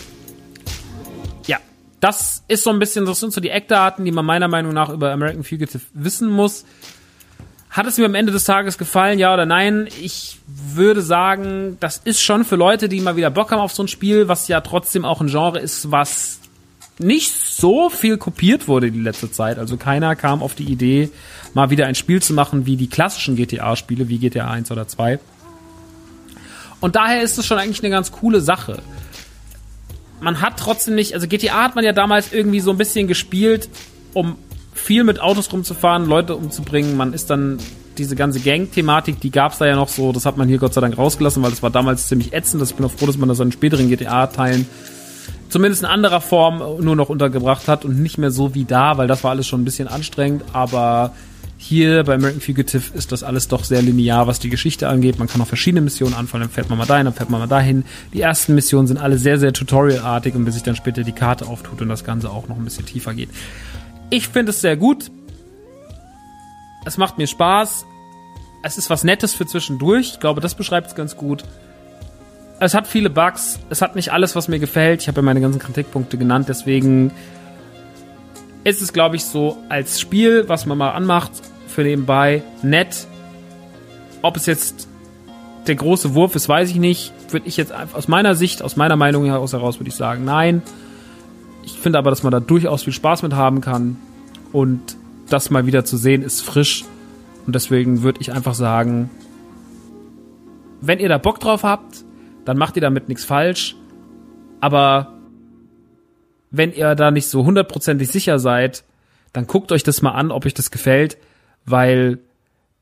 Ja, das ist so ein bisschen, das sind so die Eckdaten, die man meiner Meinung nach über American Fugitive wissen muss. Hat es mir am Ende des Tages gefallen, ja oder nein? Ich würde sagen, das ist schon für Leute, die mal wieder Bock haben auf so ein Spiel, was ja trotzdem auch ein Genre ist, was nicht so viel kopiert wurde die letzte Zeit. Also keiner kam auf die Idee, mal wieder ein Spiel zu machen wie die klassischen GTA-Spiele, wie GTA 1 oder 2. Und daher ist es schon eigentlich eine ganz coole Sache. Man hat trotzdem nicht, also GTA hat man ja damals irgendwie so ein bisschen gespielt, um viel mit Autos rumzufahren, Leute umzubringen. Man ist dann diese ganze Gang-Thematik, die gab's da ja noch so, das hat man hier Gott sei Dank rausgelassen, weil das war damals ziemlich ätzend. Ich bin auch froh, dass man das in späteren GTA-Teilen zumindest in anderer Form nur noch untergebracht hat und nicht mehr so wie da, weil das war alles schon ein bisschen anstrengend. Aber hier bei American Fugitive ist das alles doch sehr linear, was die Geschichte angeht. Man kann auch verschiedene Missionen anfallen, dann fährt man mal dahin, dann fährt man mal dahin. Die ersten Missionen sind alle sehr, sehr tutorialartig und bis sich dann später die Karte auftut und das Ganze auch noch ein bisschen tiefer geht. Ich finde es sehr gut. Es macht mir Spaß. Es ist was Nettes für zwischendurch. Ich glaube, das beschreibt es ganz gut. Es hat viele Bugs. Es hat nicht alles, was mir gefällt. Ich habe ja meine ganzen Kritikpunkte genannt. Deswegen ist es, glaube ich, so als Spiel, was man mal anmacht, für nebenbei nett. Ob es jetzt der große Wurf ist, weiß ich nicht. Würde ich jetzt aus meiner Sicht, aus meiner Meinung heraus, würde ich sagen, nein. Ich finde aber, dass man da durchaus viel Spaß mit haben kann. Und das mal wieder zu sehen, ist frisch. Und deswegen würde ich einfach sagen, wenn ihr da Bock drauf habt, dann macht ihr damit nichts falsch. Aber wenn ihr da nicht so hundertprozentig sicher seid, dann guckt euch das mal an, ob euch das gefällt, weil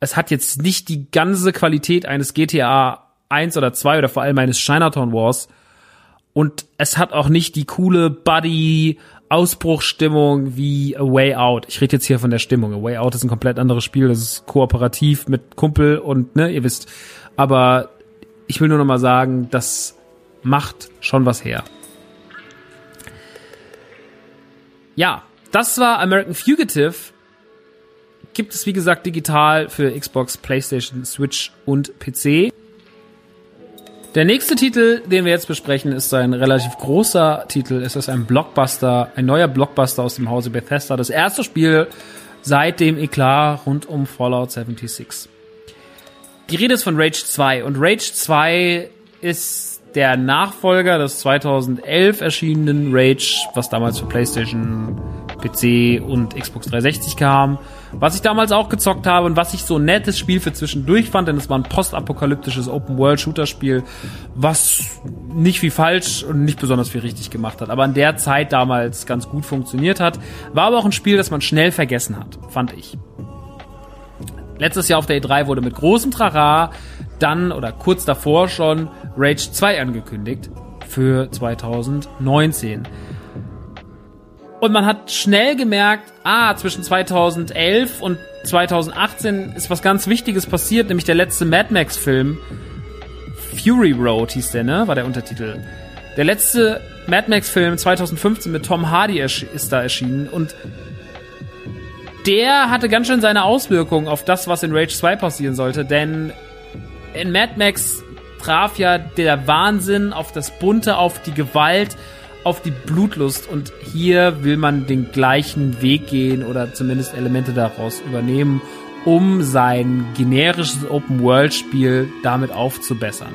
es hat jetzt nicht die ganze Qualität eines GTA 1 oder 2 oder vor allem eines Chinatown Wars, und es hat auch nicht die coole Buddy Ausbruchstimmung wie A Way Out. Ich rede jetzt hier von der Stimmung. A Way Out ist ein komplett anderes Spiel. Das ist kooperativ mit Kumpel und ne, ihr wisst. Aber ich will nur noch mal sagen, das macht schon was her. Ja, das war American Fugitive. Gibt es wie gesagt digital für Xbox, PlayStation, Switch und PC. Der nächste Titel, den wir jetzt besprechen, ist ein relativ großer Titel. Es ist ein Blockbuster, ein neuer Blockbuster aus dem Hause Bethesda. Das erste Spiel seit dem Eklat rund um Fallout 76. Die Rede ist von Rage 2 und Rage 2 ist der Nachfolger des 2011 erschienenen Rage, was damals für PlayStation, PC und Xbox 360 kam was ich damals auch gezockt habe und was ich so ein nettes Spiel für zwischendurch fand, denn es war ein postapokalyptisches Open-World-Shooter-Spiel, was nicht viel falsch und nicht besonders viel richtig gemacht hat, aber in der Zeit damals ganz gut funktioniert hat. War aber auch ein Spiel, das man schnell vergessen hat, fand ich. Letztes Jahr auf der E3 wurde mit großem Trara dann oder kurz davor schon Rage 2 angekündigt für 2019. Und man hat schnell gemerkt, ah, zwischen 2011 und 2018 ist was ganz Wichtiges passiert, nämlich der letzte Mad Max Film. Fury Road hieß der, ne? War der Untertitel. Der letzte Mad Max Film 2015 mit Tom Hardy ist da erschienen und der hatte ganz schön seine Auswirkungen auf das, was in Rage 2 passieren sollte, denn in Mad Max traf ja der Wahnsinn auf das Bunte, auf die Gewalt, auf die Blutlust und hier will man den gleichen Weg gehen oder zumindest Elemente daraus übernehmen, um sein generisches Open-World-Spiel damit aufzubessern.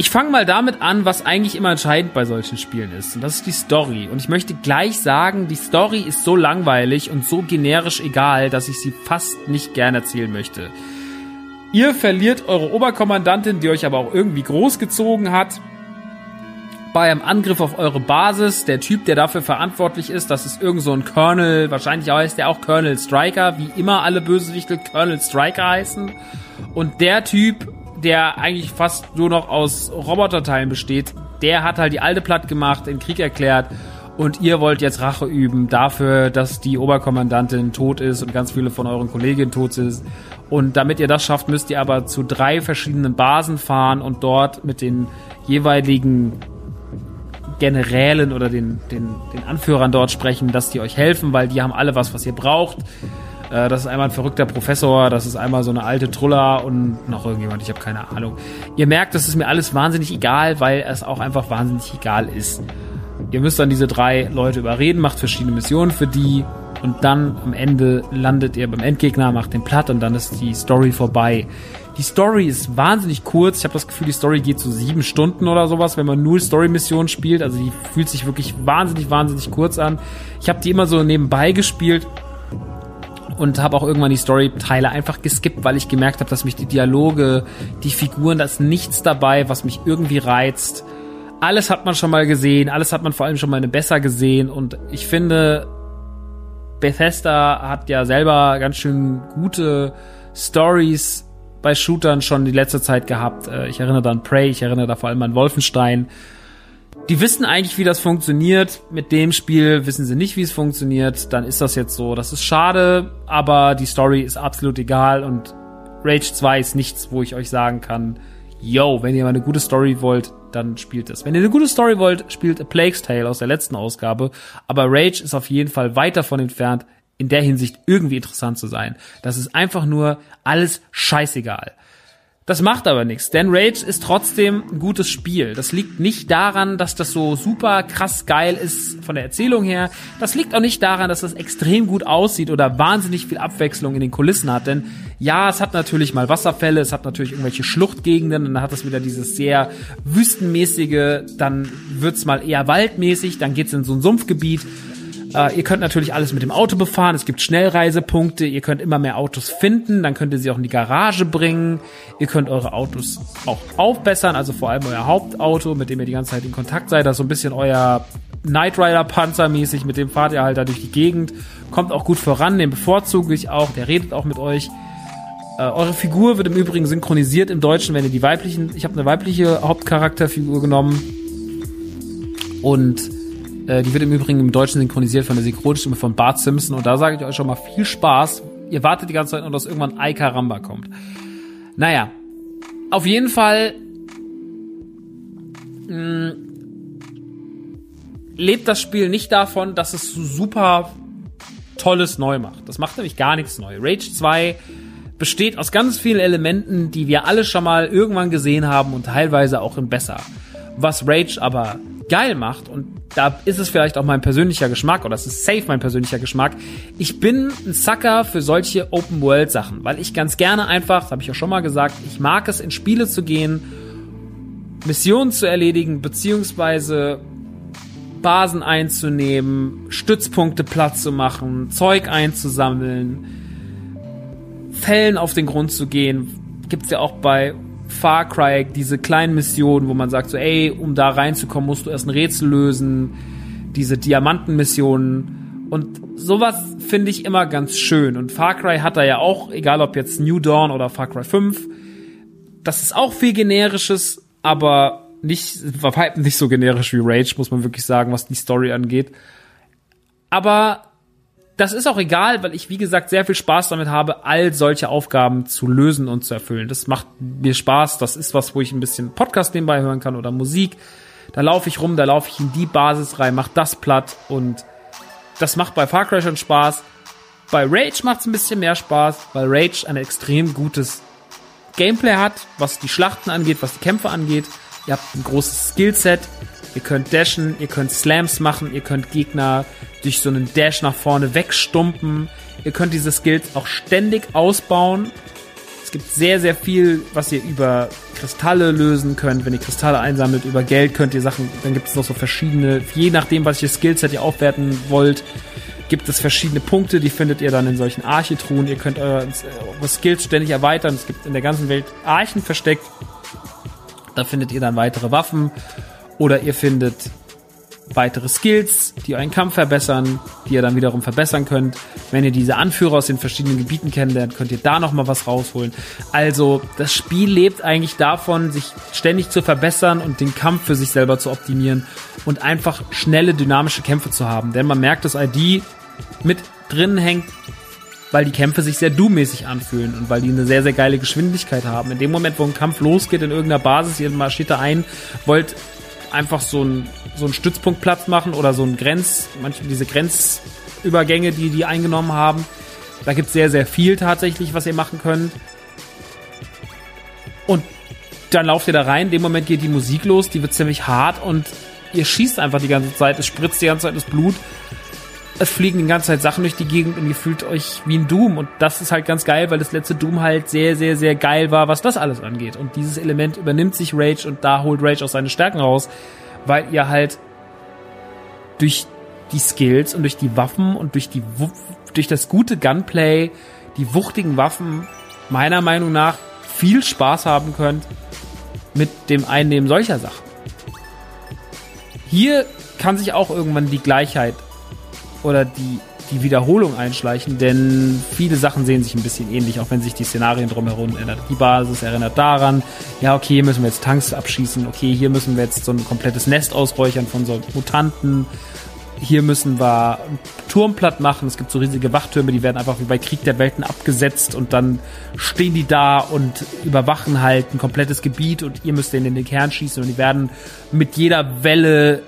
Ich fange mal damit an, was eigentlich immer entscheidend bei solchen Spielen ist. Und das ist die Story. Und ich möchte gleich sagen, die Story ist so langweilig und so generisch egal, dass ich sie fast nicht gern erzählen möchte. Ihr verliert eure Oberkommandantin, die euch aber auch irgendwie großgezogen hat bei einem Angriff auf eure Basis. Der Typ, der dafür verantwortlich ist, das ist irgend so ein Colonel, wahrscheinlich heißt der auch Colonel Striker, wie immer alle Bösewichte Colonel Striker heißen. Und der Typ, der eigentlich fast nur noch aus Roboterteilen besteht, der hat halt die alte platt gemacht, den Krieg erklärt und ihr wollt jetzt Rache üben dafür, dass die Oberkommandantin tot ist und ganz viele von euren Kolleginnen tot sind. Und damit ihr das schafft, müsst ihr aber zu drei verschiedenen Basen fahren und dort mit den jeweiligen Generälen oder den, den, den Anführern dort sprechen, dass die euch helfen, weil die haben alle was, was ihr braucht. Äh, das ist einmal ein verrückter Professor, das ist einmal so eine alte Truller und noch irgendjemand, ich habe keine Ahnung. Ihr merkt, das ist mir alles wahnsinnig egal, weil es auch einfach wahnsinnig egal ist. Ihr müsst dann diese drei Leute überreden, macht verschiedene Missionen für die und dann am Ende landet ihr beim Endgegner, macht den platt und dann ist die Story vorbei. Die Story ist wahnsinnig kurz. Ich habe das Gefühl, die Story geht so sieben Stunden oder sowas, wenn man nur Story-Missionen spielt. Also die fühlt sich wirklich wahnsinnig, wahnsinnig kurz an. Ich habe die immer so nebenbei gespielt und habe auch irgendwann die Story-Teile einfach geskippt, weil ich gemerkt habe, dass mich die Dialoge, die Figuren, da ist nichts dabei, was mich irgendwie reizt. Alles hat man schon mal gesehen, alles hat man vor allem schon mal besser gesehen und ich finde, Bethesda hat ja selber ganz schön gute Stories bei Shootern schon die letzte Zeit gehabt. Äh, ich erinnere da an Prey, ich erinnere da vor allem an Wolfenstein die wissen eigentlich, wie das funktioniert. Mit dem Spiel wissen sie nicht, wie es funktioniert. Dann ist das jetzt so. Das ist schade, aber die Story ist absolut egal und Rage 2 ist nichts, wo ich euch sagen kann, yo, wenn ihr mal eine gute Story wollt, dann spielt es. Wenn ihr eine gute Story wollt, spielt A Plague's Tale aus der letzten Ausgabe. Aber Rage ist auf jeden Fall weit davon entfernt, in der Hinsicht irgendwie interessant zu sein. Das ist einfach nur alles scheißegal. Das macht aber nichts, denn Rage ist trotzdem ein gutes Spiel. Das liegt nicht daran, dass das so super krass geil ist von der Erzählung her. Das liegt auch nicht daran, dass das extrem gut aussieht oder wahnsinnig viel Abwechslung in den Kulissen hat. Denn ja, es hat natürlich mal Wasserfälle, es hat natürlich irgendwelche Schluchtgegenden, dann hat es wieder dieses sehr wüstenmäßige, dann wird's mal eher waldmäßig, dann geht's in so ein Sumpfgebiet äh, ihr könnt natürlich alles mit dem Auto befahren. Es gibt Schnellreisepunkte. Ihr könnt immer mehr Autos finden. Dann könnt ihr sie auch in die Garage bringen. Ihr könnt eure Autos auch aufbessern. Also vor allem euer Hauptauto, mit dem ihr die ganze Zeit in Kontakt seid. Das ist so ein bisschen euer Knight Rider Panzer mäßig. Mit dem fahrt ihr halt da durch die Gegend. Kommt auch gut voran. Den bevorzuge ich auch. Der redet auch mit euch. Äh, eure Figur wird im Übrigen synchronisiert im Deutschen, wenn ihr die weiblichen, ich habe eine weibliche Hauptcharakterfigur genommen und äh, die wird im Übrigen im Deutschen synchronisiert von der Synchronstimme von Bart Simpson. Und da sage ich euch schon mal viel Spaß. Ihr wartet die ganze Zeit nur, dass irgendwann Ai Karamba kommt. Naja, auf jeden Fall mh, mm, lebt das Spiel nicht davon, dass es super Tolles neu macht. Das macht nämlich gar nichts neu. Rage 2 besteht aus ganz vielen Elementen, die wir alle schon mal irgendwann gesehen haben und teilweise auch in besser. Was Rage aber geil macht und da ist es vielleicht auch mein persönlicher Geschmack oder es ist safe mein persönlicher Geschmack. Ich bin ein Sucker für solche Open World Sachen, weil ich ganz gerne einfach, das habe ich ja schon mal gesagt, ich mag es in Spiele zu gehen, Missionen zu erledigen beziehungsweise Basen einzunehmen, Stützpunkte platt zu machen, Zeug einzusammeln, Fällen auf den Grund zu gehen. Gibt's ja auch bei Far Cry, diese kleinen Missionen, wo man sagt so, ey, um da reinzukommen, musst du erst ein Rätsel lösen, diese Diamantenmissionen. Und sowas finde ich immer ganz schön. Und Far Cry hat da ja auch, egal ob jetzt New Dawn oder Far Cry 5, das ist auch viel generisches, aber nicht, nicht so generisch wie Rage, muss man wirklich sagen, was die Story angeht. Aber das ist auch egal, weil ich, wie gesagt, sehr viel Spaß damit habe, all solche Aufgaben zu lösen und zu erfüllen. Das macht mir Spaß. Das ist was, wo ich ein bisschen Podcast nebenbei hören kann oder Musik. Da laufe ich rum, da laufe ich in die Basis rein, mach das platt und das macht bei Far Cry schon Spaß. Bei Rage macht es ein bisschen mehr Spaß, weil Rage ein extrem gutes Gameplay hat, was die Schlachten angeht, was die Kämpfe angeht. Ihr habt ein großes Skillset, Ihr könnt dashen, ihr könnt Slams machen, ihr könnt Gegner durch so einen Dash nach vorne wegstumpen. Ihr könnt diese Skills auch ständig ausbauen. Es gibt sehr, sehr viel, was ihr über Kristalle lösen könnt. Wenn ihr Kristalle einsammelt, über Geld könnt ihr Sachen, dann gibt es noch so verschiedene, je nachdem, was ihr Skillset ihr aufwerten wollt, gibt es verschiedene Punkte, die findet ihr dann in solchen Architruhen. Ihr könnt eure, eure Skills ständig erweitern. Es gibt in der ganzen Welt Archen versteckt. Da findet ihr dann weitere Waffen oder ihr findet weitere Skills, die euren Kampf verbessern, die ihr dann wiederum verbessern könnt. Wenn ihr diese Anführer aus den verschiedenen Gebieten kennenlernt, könnt ihr da nochmal was rausholen. Also das Spiel lebt eigentlich davon, sich ständig zu verbessern und den Kampf für sich selber zu optimieren und einfach schnelle, dynamische Kämpfe zu haben. Denn man merkt, dass ID mit drin hängt, weil die Kämpfe sich sehr Doom-mäßig anfühlen und weil die eine sehr, sehr geile Geschwindigkeit haben. In dem Moment, wo ein Kampf losgeht in irgendeiner Basis, ihr marschiert da ein, wollt einfach so ein so einen Stützpunkt Platz machen oder so ein Grenz, manchmal diese Grenzübergänge, die die eingenommen haben. Da gibt es sehr, sehr viel tatsächlich, was ihr machen könnt. Und dann lauft ihr da rein, in dem Moment geht die Musik los, die wird ziemlich hart und ihr schießt einfach die ganze Zeit, es spritzt die ganze Zeit das Blut. Es fliegen die ganze Zeit Sachen durch die Gegend und ihr fühlt euch wie ein Doom. Und das ist halt ganz geil, weil das letzte Doom halt sehr, sehr, sehr geil war, was das alles angeht. Und dieses Element übernimmt sich Rage und da holt Rage auch seine Stärken raus, weil ihr halt durch die Skills und durch die Waffen und durch die durch das gute Gunplay, die wuchtigen Waffen meiner Meinung nach viel Spaß haben könnt mit dem Einnehmen solcher Sachen. Hier kann sich auch irgendwann die Gleichheit oder die, die Wiederholung einschleichen, denn viele Sachen sehen sich ein bisschen ähnlich, auch wenn sich die Szenarien drumherum ändern. Die Basis erinnert daran, ja, okay, hier müssen wir jetzt Tanks abschießen, okay, hier müssen wir jetzt so ein komplettes Nest ausräuchern von so Mutanten, hier müssen wir Turm platt machen. Es gibt so riesige Wachtürme, die werden einfach wie bei Krieg der Welten abgesetzt und dann stehen die da und überwachen halt ein komplettes Gebiet und ihr müsst in den Kern schießen und die werden mit jeder Welle,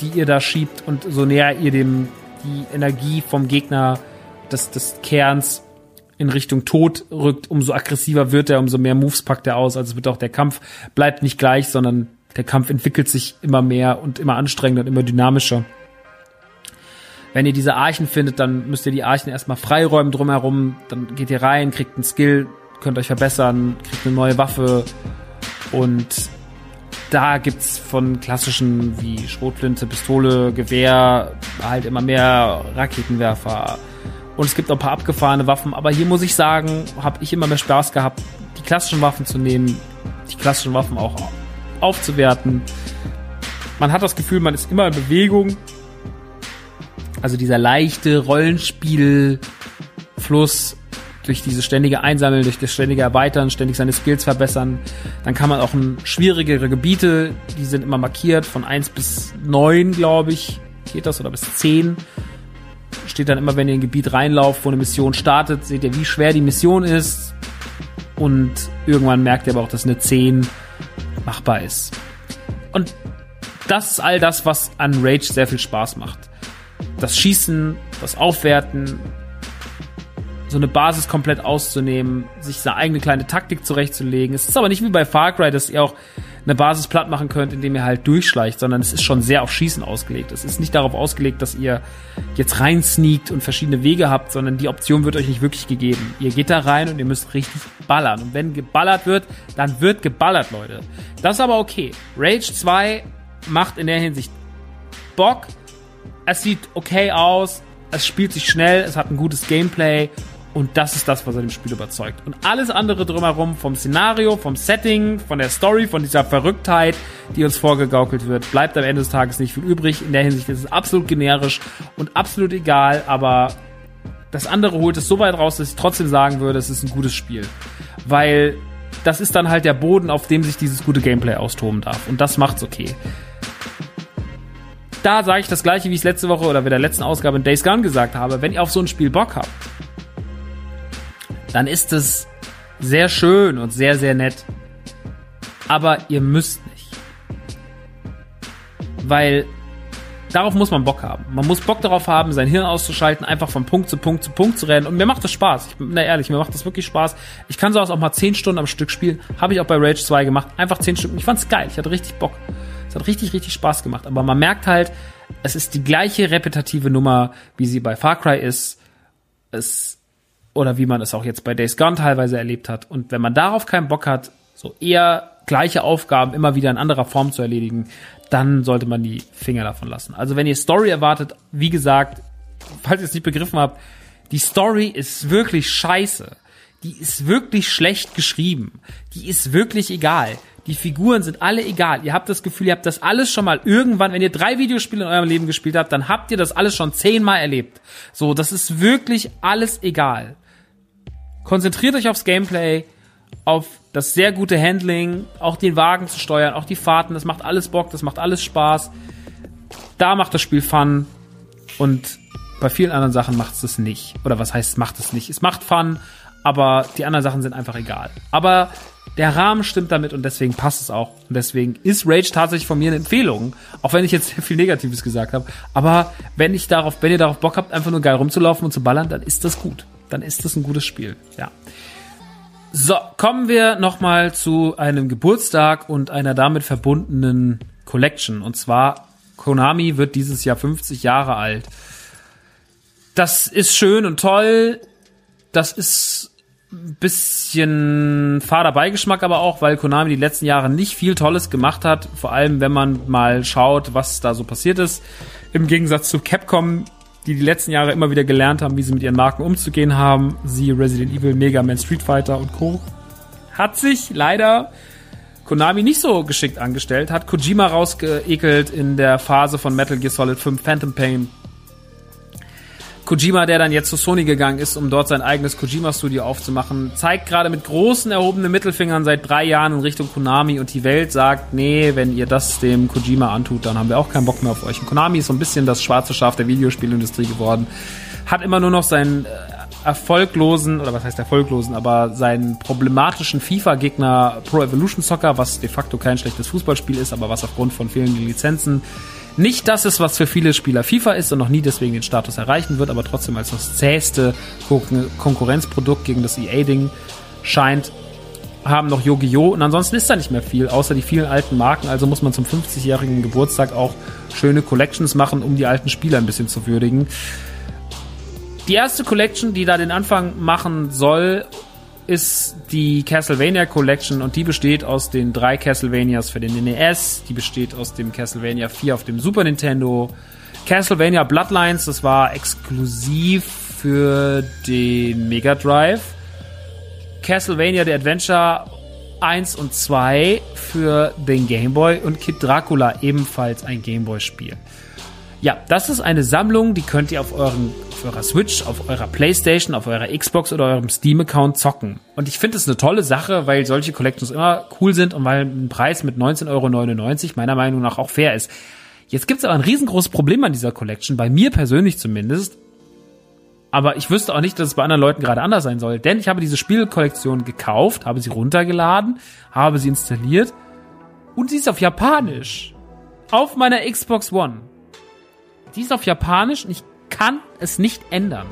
die ihr da schiebt und so näher ihr dem die Energie vom Gegner des, des Kerns in Richtung Tod rückt, umso aggressiver wird er, umso mehr Moves packt er aus. Also wird auch der Kampf bleibt nicht gleich, sondern der Kampf entwickelt sich immer mehr und immer anstrengender und immer dynamischer. Wenn ihr diese Archen findet, dann müsst ihr die Archen erstmal freiräumen drumherum. Dann geht ihr rein, kriegt einen Skill, könnt euch verbessern, kriegt eine neue Waffe. Und da gibt's von klassischen wie Schrotflinte, Pistole, Gewehr halt immer mehr Raketenwerfer. Und es gibt auch ein paar abgefahrene Waffen. Aber hier muss ich sagen, habe ich immer mehr Spaß gehabt, die klassischen Waffen zu nehmen, die klassischen Waffen auch aufzuwerten. Man hat das Gefühl, man ist immer in Bewegung also dieser leichte Rollenspielfluss durch diese ständige Einsammeln, durch das ständige Erweitern, ständig seine Skills verbessern. Dann kann man auch ein schwierigere Gebiete, die sind immer markiert, von eins bis neun, glaube ich, geht das, oder bis zehn. Steht dann immer, wenn ihr in ein Gebiet reinlauft, wo eine Mission startet, seht ihr, wie schwer die Mission ist. Und irgendwann merkt ihr aber auch, dass eine 10 machbar ist. Und das ist all das, was an Rage sehr viel Spaß macht das Schießen, das Aufwerten, so eine Basis komplett auszunehmen, sich seine eigene kleine Taktik zurechtzulegen. Es ist aber nicht wie bei Far Cry, dass ihr auch eine Basis platt machen könnt, indem ihr halt durchschleicht, sondern es ist schon sehr auf Schießen ausgelegt. Es ist nicht darauf ausgelegt, dass ihr jetzt rein sneakt und verschiedene Wege habt, sondern die Option wird euch nicht wirklich gegeben. Ihr geht da rein und ihr müsst richtig ballern. Und wenn geballert wird, dann wird geballert, Leute. Das ist aber okay. Rage 2 macht in der Hinsicht Bock, es sieht okay aus, es spielt sich schnell, es hat ein gutes Gameplay und das ist das, was er dem Spiel überzeugt. Und alles andere drumherum, vom Szenario, vom Setting, von der Story, von dieser Verrücktheit, die uns vorgegaukelt wird, bleibt am Ende des Tages nicht viel übrig. In der Hinsicht ist es absolut generisch und absolut egal, aber das andere holt es so weit raus, dass ich trotzdem sagen würde, es ist ein gutes Spiel. Weil das ist dann halt der Boden, auf dem sich dieses gute Gameplay austoben darf. Und das macht's okay da sage ich das gleiche, wie ich es letzte Woche oder bei der letzten Ausgabe in Days Gone gesagt habe. Wenn ihr auf so ein Spiel Bock habt, dann ist es sehr schön und sehr, sehr nett. Aber ihr müsst nicht. Weil darauf muss man Bock haben. Man muss Bock darauf haben, sein Hirn auszuschalten, einfach von Punkt zu Punkt zu Punkt zu rennen. Und mir macht das Spaß. Ich bin ehrlich, mir macht das wirklich Spaß. Ich kann sowas auch mal 10 Stunden am Stück spielen. Habe ich auch bei Rage 2 gemacht. Einfach 10 Stunden. Ich fand's geil. Ich hatte richtig Bock. Es hat richtig, richtig Spaß gemacht. Aber man merkt halt, es ist die gleiche repetitive Nummer, wie sie bei Far Cry ist. Es, oder wie man es auch jetzt bei Days Gone teilweise erlebt hat. Und wenn man darauf keinen Bock hat, so eher gleiche Aufgaben immer wieder in anderer Form zu erledigen, dann sollte man die Finger davon lassen. Also wenn ihr Story erwartet, wie gesagt, falls ihr es nicht begriffen habt, die Story ist wirklich scheiße. Die ist wirklich schlecht geschrieben. Die ist wirklich egal. Die Figuren sind alle egal. Ihr habt das Gefühl, ihr habt das alles schon mal irgendwann, wenn ihr drei Videospiele in eurem Leben gespielt habt, dann habt ihr das alles schon zehnmal erlebt. So, das ist wirklich alles egal. Konzentriert euch aufs Gameplay, auf das sehr gute Handling, auch den Wagen zu steuern, auch die Fahrten, das macht alles Bock, das macht alles Spaß. Da macht das Spiel Fun und bei vielen anderen Sachen macht es das nicht. Oder was heißt, macht es nicht? Es macht Fun, aber die anderen Sachen sind einfach egal. Aber der Rahmen stimmt damit und deswegen passt es auch. Und deswegen ist Rage tatsächlich von mir eine Empfehlung. Auch wenn ich jetzt viel Negatives gesagt habe. Aber wenn ich darauf, wenn ihr darauf Bock habt, einfach nur geil rumzulaufen und zu ballern, dann ist das gut. Dann ist das ein gutes Spiel. Ja. So, kommen wir nochmal zu einem Geburtstag und einer damit verbundenen Collection. Und zwar, Konami wird dieses Jahr 50 Jahre alt. Das ist schön und toll. Das ist ein bisschen fader Beigeschmack aber auch, weil Konami die letzten Jahre nicht viel Tolles gemacht hat. Vor allem, wenn man mal schaut, was da so passiert ist. Im Gegensatz zu Capcom, die die letzten Jahre immer wieder gelernt haben, wie sie mit ihren Marken umzugehen haben. Sie Resident Evil, Mega Man, Street Fighter und Co. Hat sich leider Konami nicht so geschickt angestellt, hat Kojima rausgeekelt in der Phase von Metal Gear Solid 5 Phantom Pain Kojima, der dann jetzt zu Sony gegangen ist, um dort sein eigenes Kojima-Studio aufzumachen, zeigt gerade mit großen erhobenen Mittelfingern seit drei Jahren in Richtung Konami und die Welt sagt, nee, wenn ihr das dem Kojima antut, dann haben wir auch keinen Bock mehr auf euch. Und Konami ist so ein bisschen das schwarze Schaf der Videospielindustrie geworden, hat immer nur noch seinen äh, erfolglosen, oder was heißt erfolglosen, aber seinen problematischen FIFA-Gegner Pro Evolution Soccer, was de facto kein schlechtes Fußballspiel ist, aber was aufgrund von fehlenden Lizenzen nicht das ist, was für viele Spieler FIFA ist und noch nie deswegen den Status erreichen wird, aber trotzdem als das zähste Konkurrenzprodukt gegen das EA-Ding scheint, haben noch Yu-Gi-Oh! Und ansonsten ist da nicht mehr viel, außer die vielen alten Marken. Also muss man zum 50-jährigen Geburtstag auch schöne Collections machen, um die alten Spieler ein bisschen zu würdigen. Die erste Collection, die da den Anfang machen soll ist die Castlevania Collection und die besteht aus den drei Castlevanias für den NES, die besteht aus dem Castlevania 4 auf dem Super Nintendo, Castlevania Bloodlines, das war exklusiv für den Mega Drive, Castlevania The Adventure 1 und 2 für den Game Boy und Kid Dracula ebenfalls ein Game Boy Spiel. Ja, das ist eine Sammlung, die könnt ihr auf, euren, auf eurer Switch, auf eurer Playstation, auf eurer Xbox oder eurem Steam-Account zocken. Und ich finde es eine tolle Sache, weil solche Collections immer cool sind und weil ein Preis mit 19,99 Euro meiner Meinung nach auch fair ist. Jetzt gibt es aber ein riesengroßes Problem an dieser Collection, bei mir persönlich zumindest. Aber ich wüsste auch nicht, dass es bei anderen Leuten gerade anders sein soll. Denn ich habe diese Spielkollektion gekauft, habe sie runtergeladen, habe sie installiert und sie ist auf Japanisch. Auf meiner Xbox One. Die ist auf Japanisch und ich kann es nicht ändern.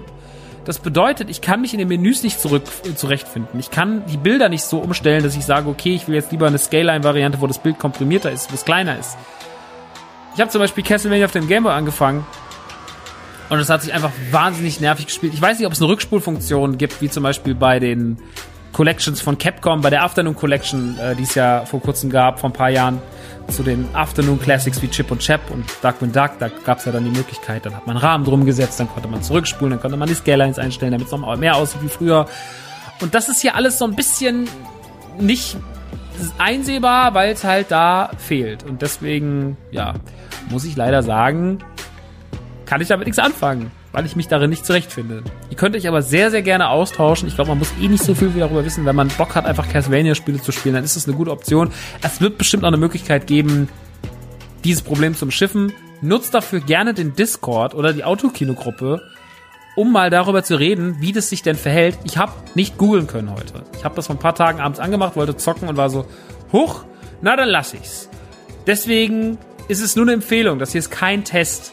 Das bedeutet, ich kann mich in den Menüs nicht zurück, äh, zurechtfinden. Ich kann die Bilder nicht so umstellen, dass ich sage, okay, ich will jetzt lieber eine Scaline-Variante, wo das Bild komprimierter ist, wo es kleiner ist. Ich habe zum Beispiel Castlevania auf dem Gameboy angefangen und es hat sich einfach wahnsinnig nervig gespielt. Ich weiß nicht, ob es eine Rückspulfunktion gibt, wie zum Beispiel bei den Collections von Capcom, bei der Afternoon Collection, äh, die es ja vor kurzem gab, vor ein paar Jahren zu den Afternoon Classics wie Chip und Chap und Darkwing Duck, da gab es ja dann die Möglichkeit, dann hat man einen Rahmen drum gesetzt, dann konnte man zurückspulen, dann konnte man die Scalelines einstellen, damit es noch mehr aussieht wie früher. Und das ist hier alles so ein bisschen nicht einsehbar, weil es halt da fehlt. Und deswegen, ja, muss ich leider sagen, kann ich damit nichts anfangen weil ich mich darin nicht zurechtfinde. Ihr könnt euch aber sehr, sehr gerne austauschen. Ich glaube, man muss eh nicht so viel darüber wissen. Wenn man Bock hat, einfach Castlevania-Spiele zu spielen, dann ist das eine gute Option. Es wird bestimmt auch eine Möglichkeit geben, dieses Problem zu umschiffen. Nutzt dafür gerne den Discord oder die Autokino-Gruppe, um mal darüber zu reden, wie das sich denn verhält. Ich habe nicht googeln können heute. Ich habe das vor ein paar Tagen abends angemacht, wollte zocken und war so, huch, na dann lass ich's. Deswegen ist es nur eine Empfehlung. Das hier ist kein Test.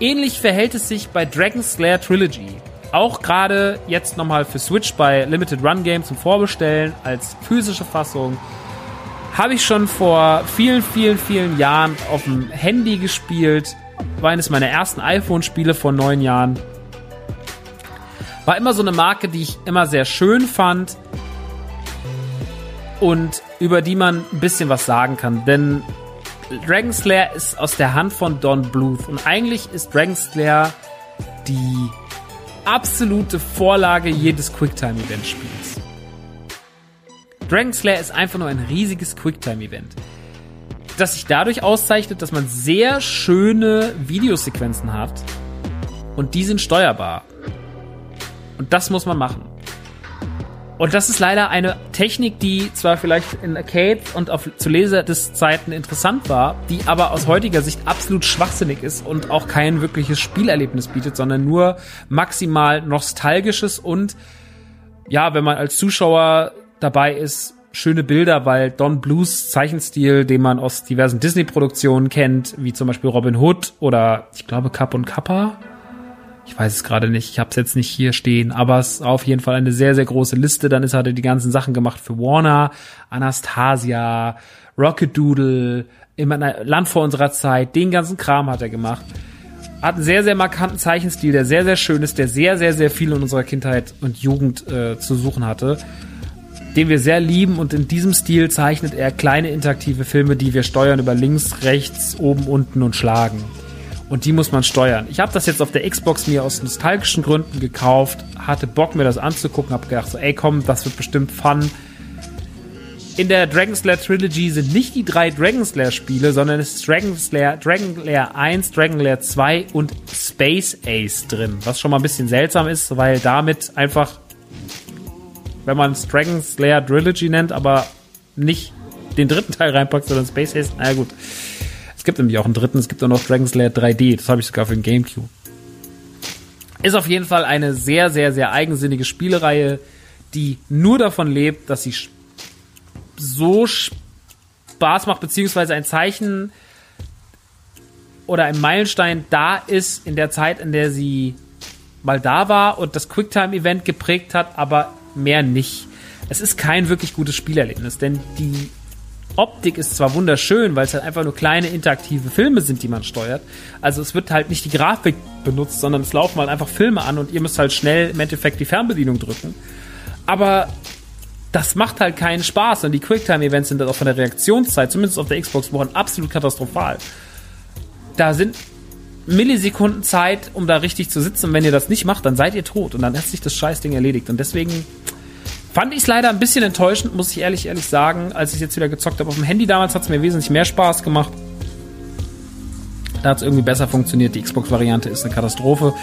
Ähnlich verhält es sich bei Dragon's Slayer Trilogy. Auch gerade jetzt nochmal für Switch bei Limited Run Games zum Vorbestellen als physische Fassung. Habe ich schon vor vielen, vielen, vielen Jahren auf dem Handy gespielt. War eines meiner ersten iPhone-Spiele vor neun Jahren. War immer so eine Marke, die ich immer sehr schön fand und über die man ein bisschen was sagen kann. Denn Dragon Slayer ist aus der Hand von Don Bluth und eigentlich ist Dragon Slayer die absolute Vorlage jedes Quicktime-Event-Spiels. Dragon Slayer ist einfach nur ein riesiges Quicktime-Event, das sich dadurch auszeichnet, dass man sehr schöne Videosequenzen hat und die sind steuerbar. Und das muss man machen. Und das ist leider eine Technik, die zwar vielleicht in Arcades und auf, zu Zeiten interessant war, die aber aus heutiger Sicht absolut schwachsinnig ist und auch kein wirkliches Spielerlebnis bietet, sondern nur maximal nostalgisches und ja, wenn man als Zuschauer dabei ist, schöne Bilder, weil Don Blues Zeichenstil, den man aus diversen Disney-Produktionen kennt, wie zum Beispiel Robin Hood oder ich glaube Kapp und Kappa. Ich weiß es gerade nicht, ich habe es jetzt nicht hier stehen, aber es ist auf jeden Fall eine sehr, sehr große Liste. Dann ist, hat er die ganzen Sachen gemacht für Warner, Anastasia, Rocket Doodle, im Land vor unserer Zeit, den ganzen Kram hat er gemacht. Hat einen sehr, sehr markanten Zeichenstil, der sehr, sehr schön ist, der sehr, sehr, sehr viel in unserer Kindheit und Jugend äh, zu suchen hatte den wir sehr lieben und in diesem Stil zeichnet er kleine interaktive Filme, die wir steuern über links, rechts, oben, unten und schlagen. Und die muss man steuern. Ich habe das jetzt auf der Xbox mir aus nostalgischen Gründen gekauft, hatte Bock mir das anzugucken, habe gedacht so, ey komm, das wird bestimmt fun. In der Dragon Slayer Trilogy sind nicht die drei Dragon Slayer Spiele, sondern es ist Dragon Dragon Slayer 1, Dragon Slayer 2 und Space Ace drin. Was schon mal ein bisschen seltsam ist, weil damit einfach wenn man es Dragon Slayer Trilogy nennt, aber nicht den dritten Teil reinpackt, sondern Space Ace. Naja, gut. Gibt nämlich auch einen dritten, es gibt auch noch Dragon Slayer 3D. Das habe ich sogar für den Gamecube. Ist auf jeden Fall eine sehr, sehr, sehr eigensinnige Spielereihe, die nur davon lebt, dass sie so Spaß macht, beziehungsweise ein Zeichen oder ein Meilenstein da ist in der Zeit, in der sie mal da war und das Quicktime-Event geprägt hat, aber mehr nicht. Es ist kein wirklich gutes Spielerlebnis, denn die Optik ist zwar wunderschön, weil es halt einfach nur kleine interaktive Filme sind, die man steuert. Also es wird halt nicht die Grafik benutzt, sondern es laufen halt einfach Filme an und ihr müsst halt schnell im Endeffekt die Fernbedienung drücken. Aber das macht halt keinen Spaß und die Quicktime-Events sind dann auch von der Reaktionszeit, zumindest auf der Xbox One, absolut katastrophal. Da sind Millisekunden Zeit, um da richtig zu sitzen. Und wenn ihr das nicht macht, dann seid ihr tot und dann hat sich das Scheißding erledigt. Und deswegen fand ich es leider ein bisschen enttäuschend, muss ich ehrlich, ehrlich sagen. Als ich jetzt wieder gezockt habe auf dem Handy damals, hat es mir wesentlich mehr Spaß gemacht. Da hat es irgendwie besser funktioniert. Die Xbox-Variante ist eine Katastrophe.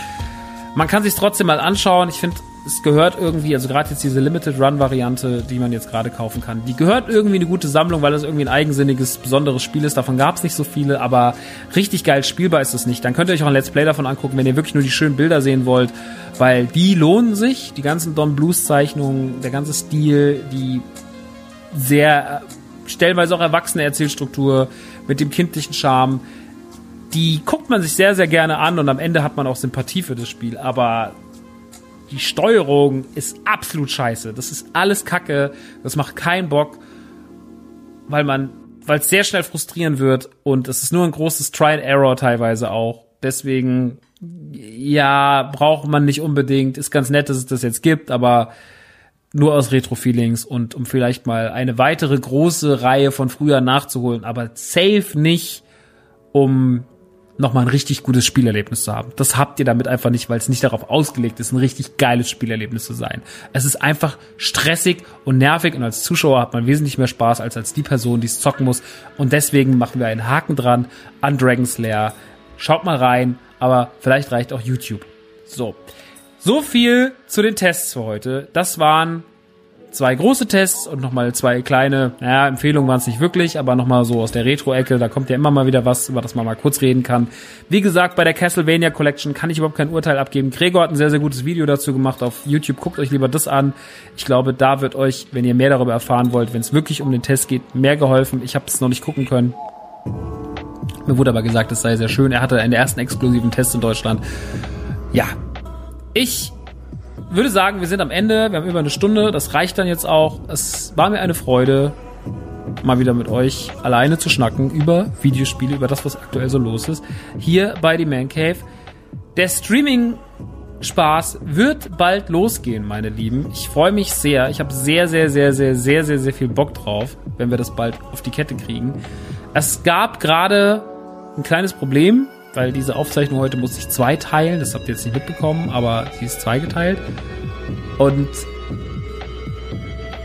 Man kann sich trotzdem mal anschauen. Ich finde, es gehört irgendwie, also gerade jetzt diese Limited Run Variante, die man jetzt gerade kaufen kann, die gehört irgendwie eine gute Sammlung, weil es irgendwie ein eigensinniges, besonderes Spiel ist. Davon gab es nicht so viele, aber richtig geil spielbar ist es nicht. Dann könnt ihr euch auch ein Let's Play davon angucken, wenn ihr wirklich nur die schönen Bilder sehen wollt, weil die lohnen sich. Die ganzen Don Blues Zeichnungen, der ganze Stil, die sehr äh, stellenweise auch erwachsene Erzählstruktur mit dem kindlichen Charme die guckt man sich sehr, sehr gerne an und am Ende hat man auch Sympathie für das Spiel. Aber die Steuerung ist absolut scheiße. Das ist alles Kacke. Das macht keinen Bock, weil man, weil es sehr schnell frustrieren wird und es ist nur ein großes Try and Error teilweise auch. Deswegen, ja, braucht man nicht unbedingt. Ist ganz nett, dass es das jetzt gibt, aber nur aus Retro-Feelings und um vielleicht mal eine weitere große Reihe von früher nachzuholen, aber safe nicht, um nochmal ein richtig gutes Spielerlebnis zu haben. Das habt ihr damit einfach nicht, weil es nicht darauf ausgelegt ist, ein richtig geiles Spielerlebnis zu sein. Es ist einfach stressig und nervig und als Zuschauer hat man wesentlich mehr Spaß als als die Person, die es zocken muss. Und deswegen machen wir einen Haken dran an Dragon's Lair. Schaut mal rein, aber vielleicht reicht auch YouTube. So. So viel zu den Tests für heute. Das waren zwei große Tests und nochmal zwei kleine, naja, Empfehlungen waren es nicht wirklich, aber nochmal so aus der Retro-Ecke, da kommt ja immer mal wieder was, über das man mal kurz reden kann. Wie gesagt, bei der Castlevania Collection kann ich überhaupt kein Urteil abgeben. Gregor hat ein sehr, sehr gutes Video dazu gemacht auf YouTube. Guckt euch lieber das an. Ich glaube, da wird euch, wenn ihr mehr darüber erfahren wollt, wenn es wirklich um den Test geht, mehr geholfen. Ich habe es noch nicht gucken können. Mir wurde aber gesagt, es sei sehr schön. Er hatte einen ersten exklusiven Tests in Deutschland. Ja. Ich würde sagen, wir sind am Ende. Wir haben über eine Stunde. Das reicht dann jetzt auch. Es war mir eine Freude, mal wieder mit euch alleine zu schnacken über Videospiele, über das, was aktuell so los ist. Hier bei die Man Cave. Der Streaming Spaß wird bald losgehen, meine Lieben. Ich freue mich sehr. Ich habe sehr, sehr, sehr, sehr, sehr, sehr, sehr viel Bock drauf, wenn wir das bald auf die Kette kriegen. Es gab gerade ein kleines Problem weil diese Aufzeichnung heute muss ich zwei teilen. Das habt ihr jetzt nicht mitbekommen, aber sie ist zweigeteilt. Und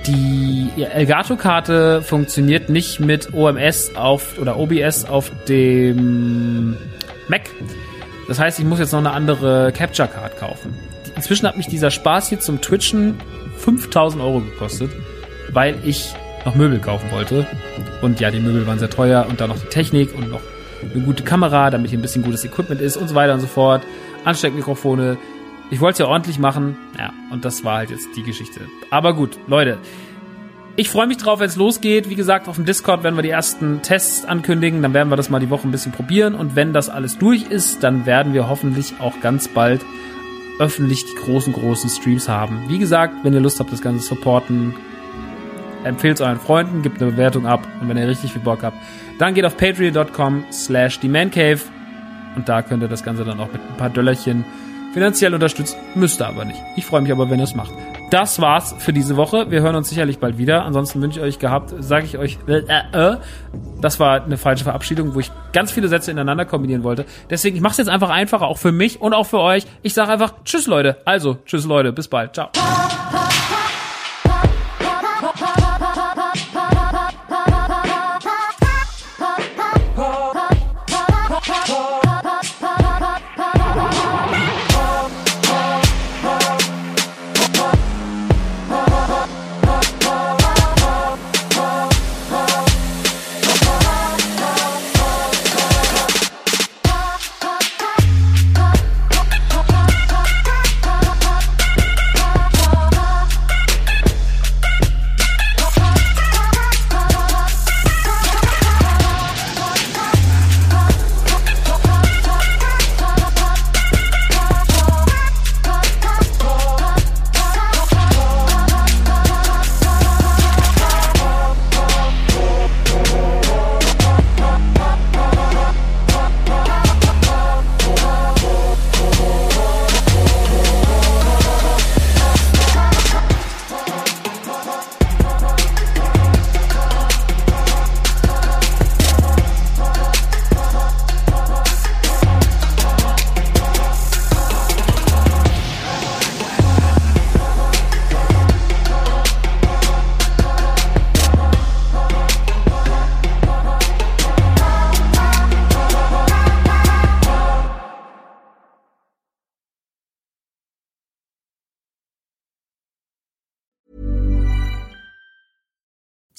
die Elgato-Karte funktioniert nicht mit OMS auf oder OBS auf dem Mac. Das heißt, ich muss jetzt noch eine andere Capture Card kaufen. Inzwischen hat mich dieser Spaß hier zum Twitchen 5000 Euro gekostet, weil ich noch Möbel kaufen wollte. Und ja, die Möbel waren sehr teuer und dann noch die Technik und noch eine gute Kamera, damit hier ein bisschen gutes Equipment ist und so weiter und so fort. Ansteckmikrofone. Ich wollte es ja ordentlich machen. Ja, und das war halt jetzt die Geschichte. Aber gut, Leute. Ich freue mich drauf, wenn es losgeht. Wie gesagt, auf dem Discord werden wir die ersten Tests ankündigen. Dann werden wir das mal die Woche ein bisschen probieren. Und wenn das alles durch ist, dann werden wir hoffentlich auch ganz bald öffentlich die großen, großen Streams haben. Wie gesagt, wenn ihr Lust habt, das Ganze zu supporten, empfehlt es euren Freunden, gebt eine Bewertung ab. Und wenn ihr richtig viel Bock habt, dann geht auf patreon.com slash themancave und da könnt ihr das Ganze dann auch mit ein paar Döllerchen finanziell unterstützen. Müsst ihr aber nicht. Ich freue mich aber, wenn ihr es macht. Das war's für diese Woche. Wir hören uns sicherlich bald wieder. Ansonsten wünsche ich euch gehabt, sage ich euch, äh, äh, das war eine falsche Verabschiedung, wo ich ganz viele Sätze ineinander kombinieren wollte. Deswegen, ich mache es jetzt einfach einfacher, auch für mich und auch für euch. Ich sage einfach Tschüss, Leute. Also, Tschüss, Leute. Bis bald. Ciao.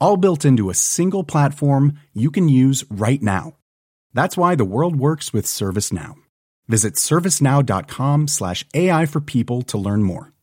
all built into a single platform you can use right now. That's why the world works with ServiceNow. Visit servicenow.com slash AI for people to learn more.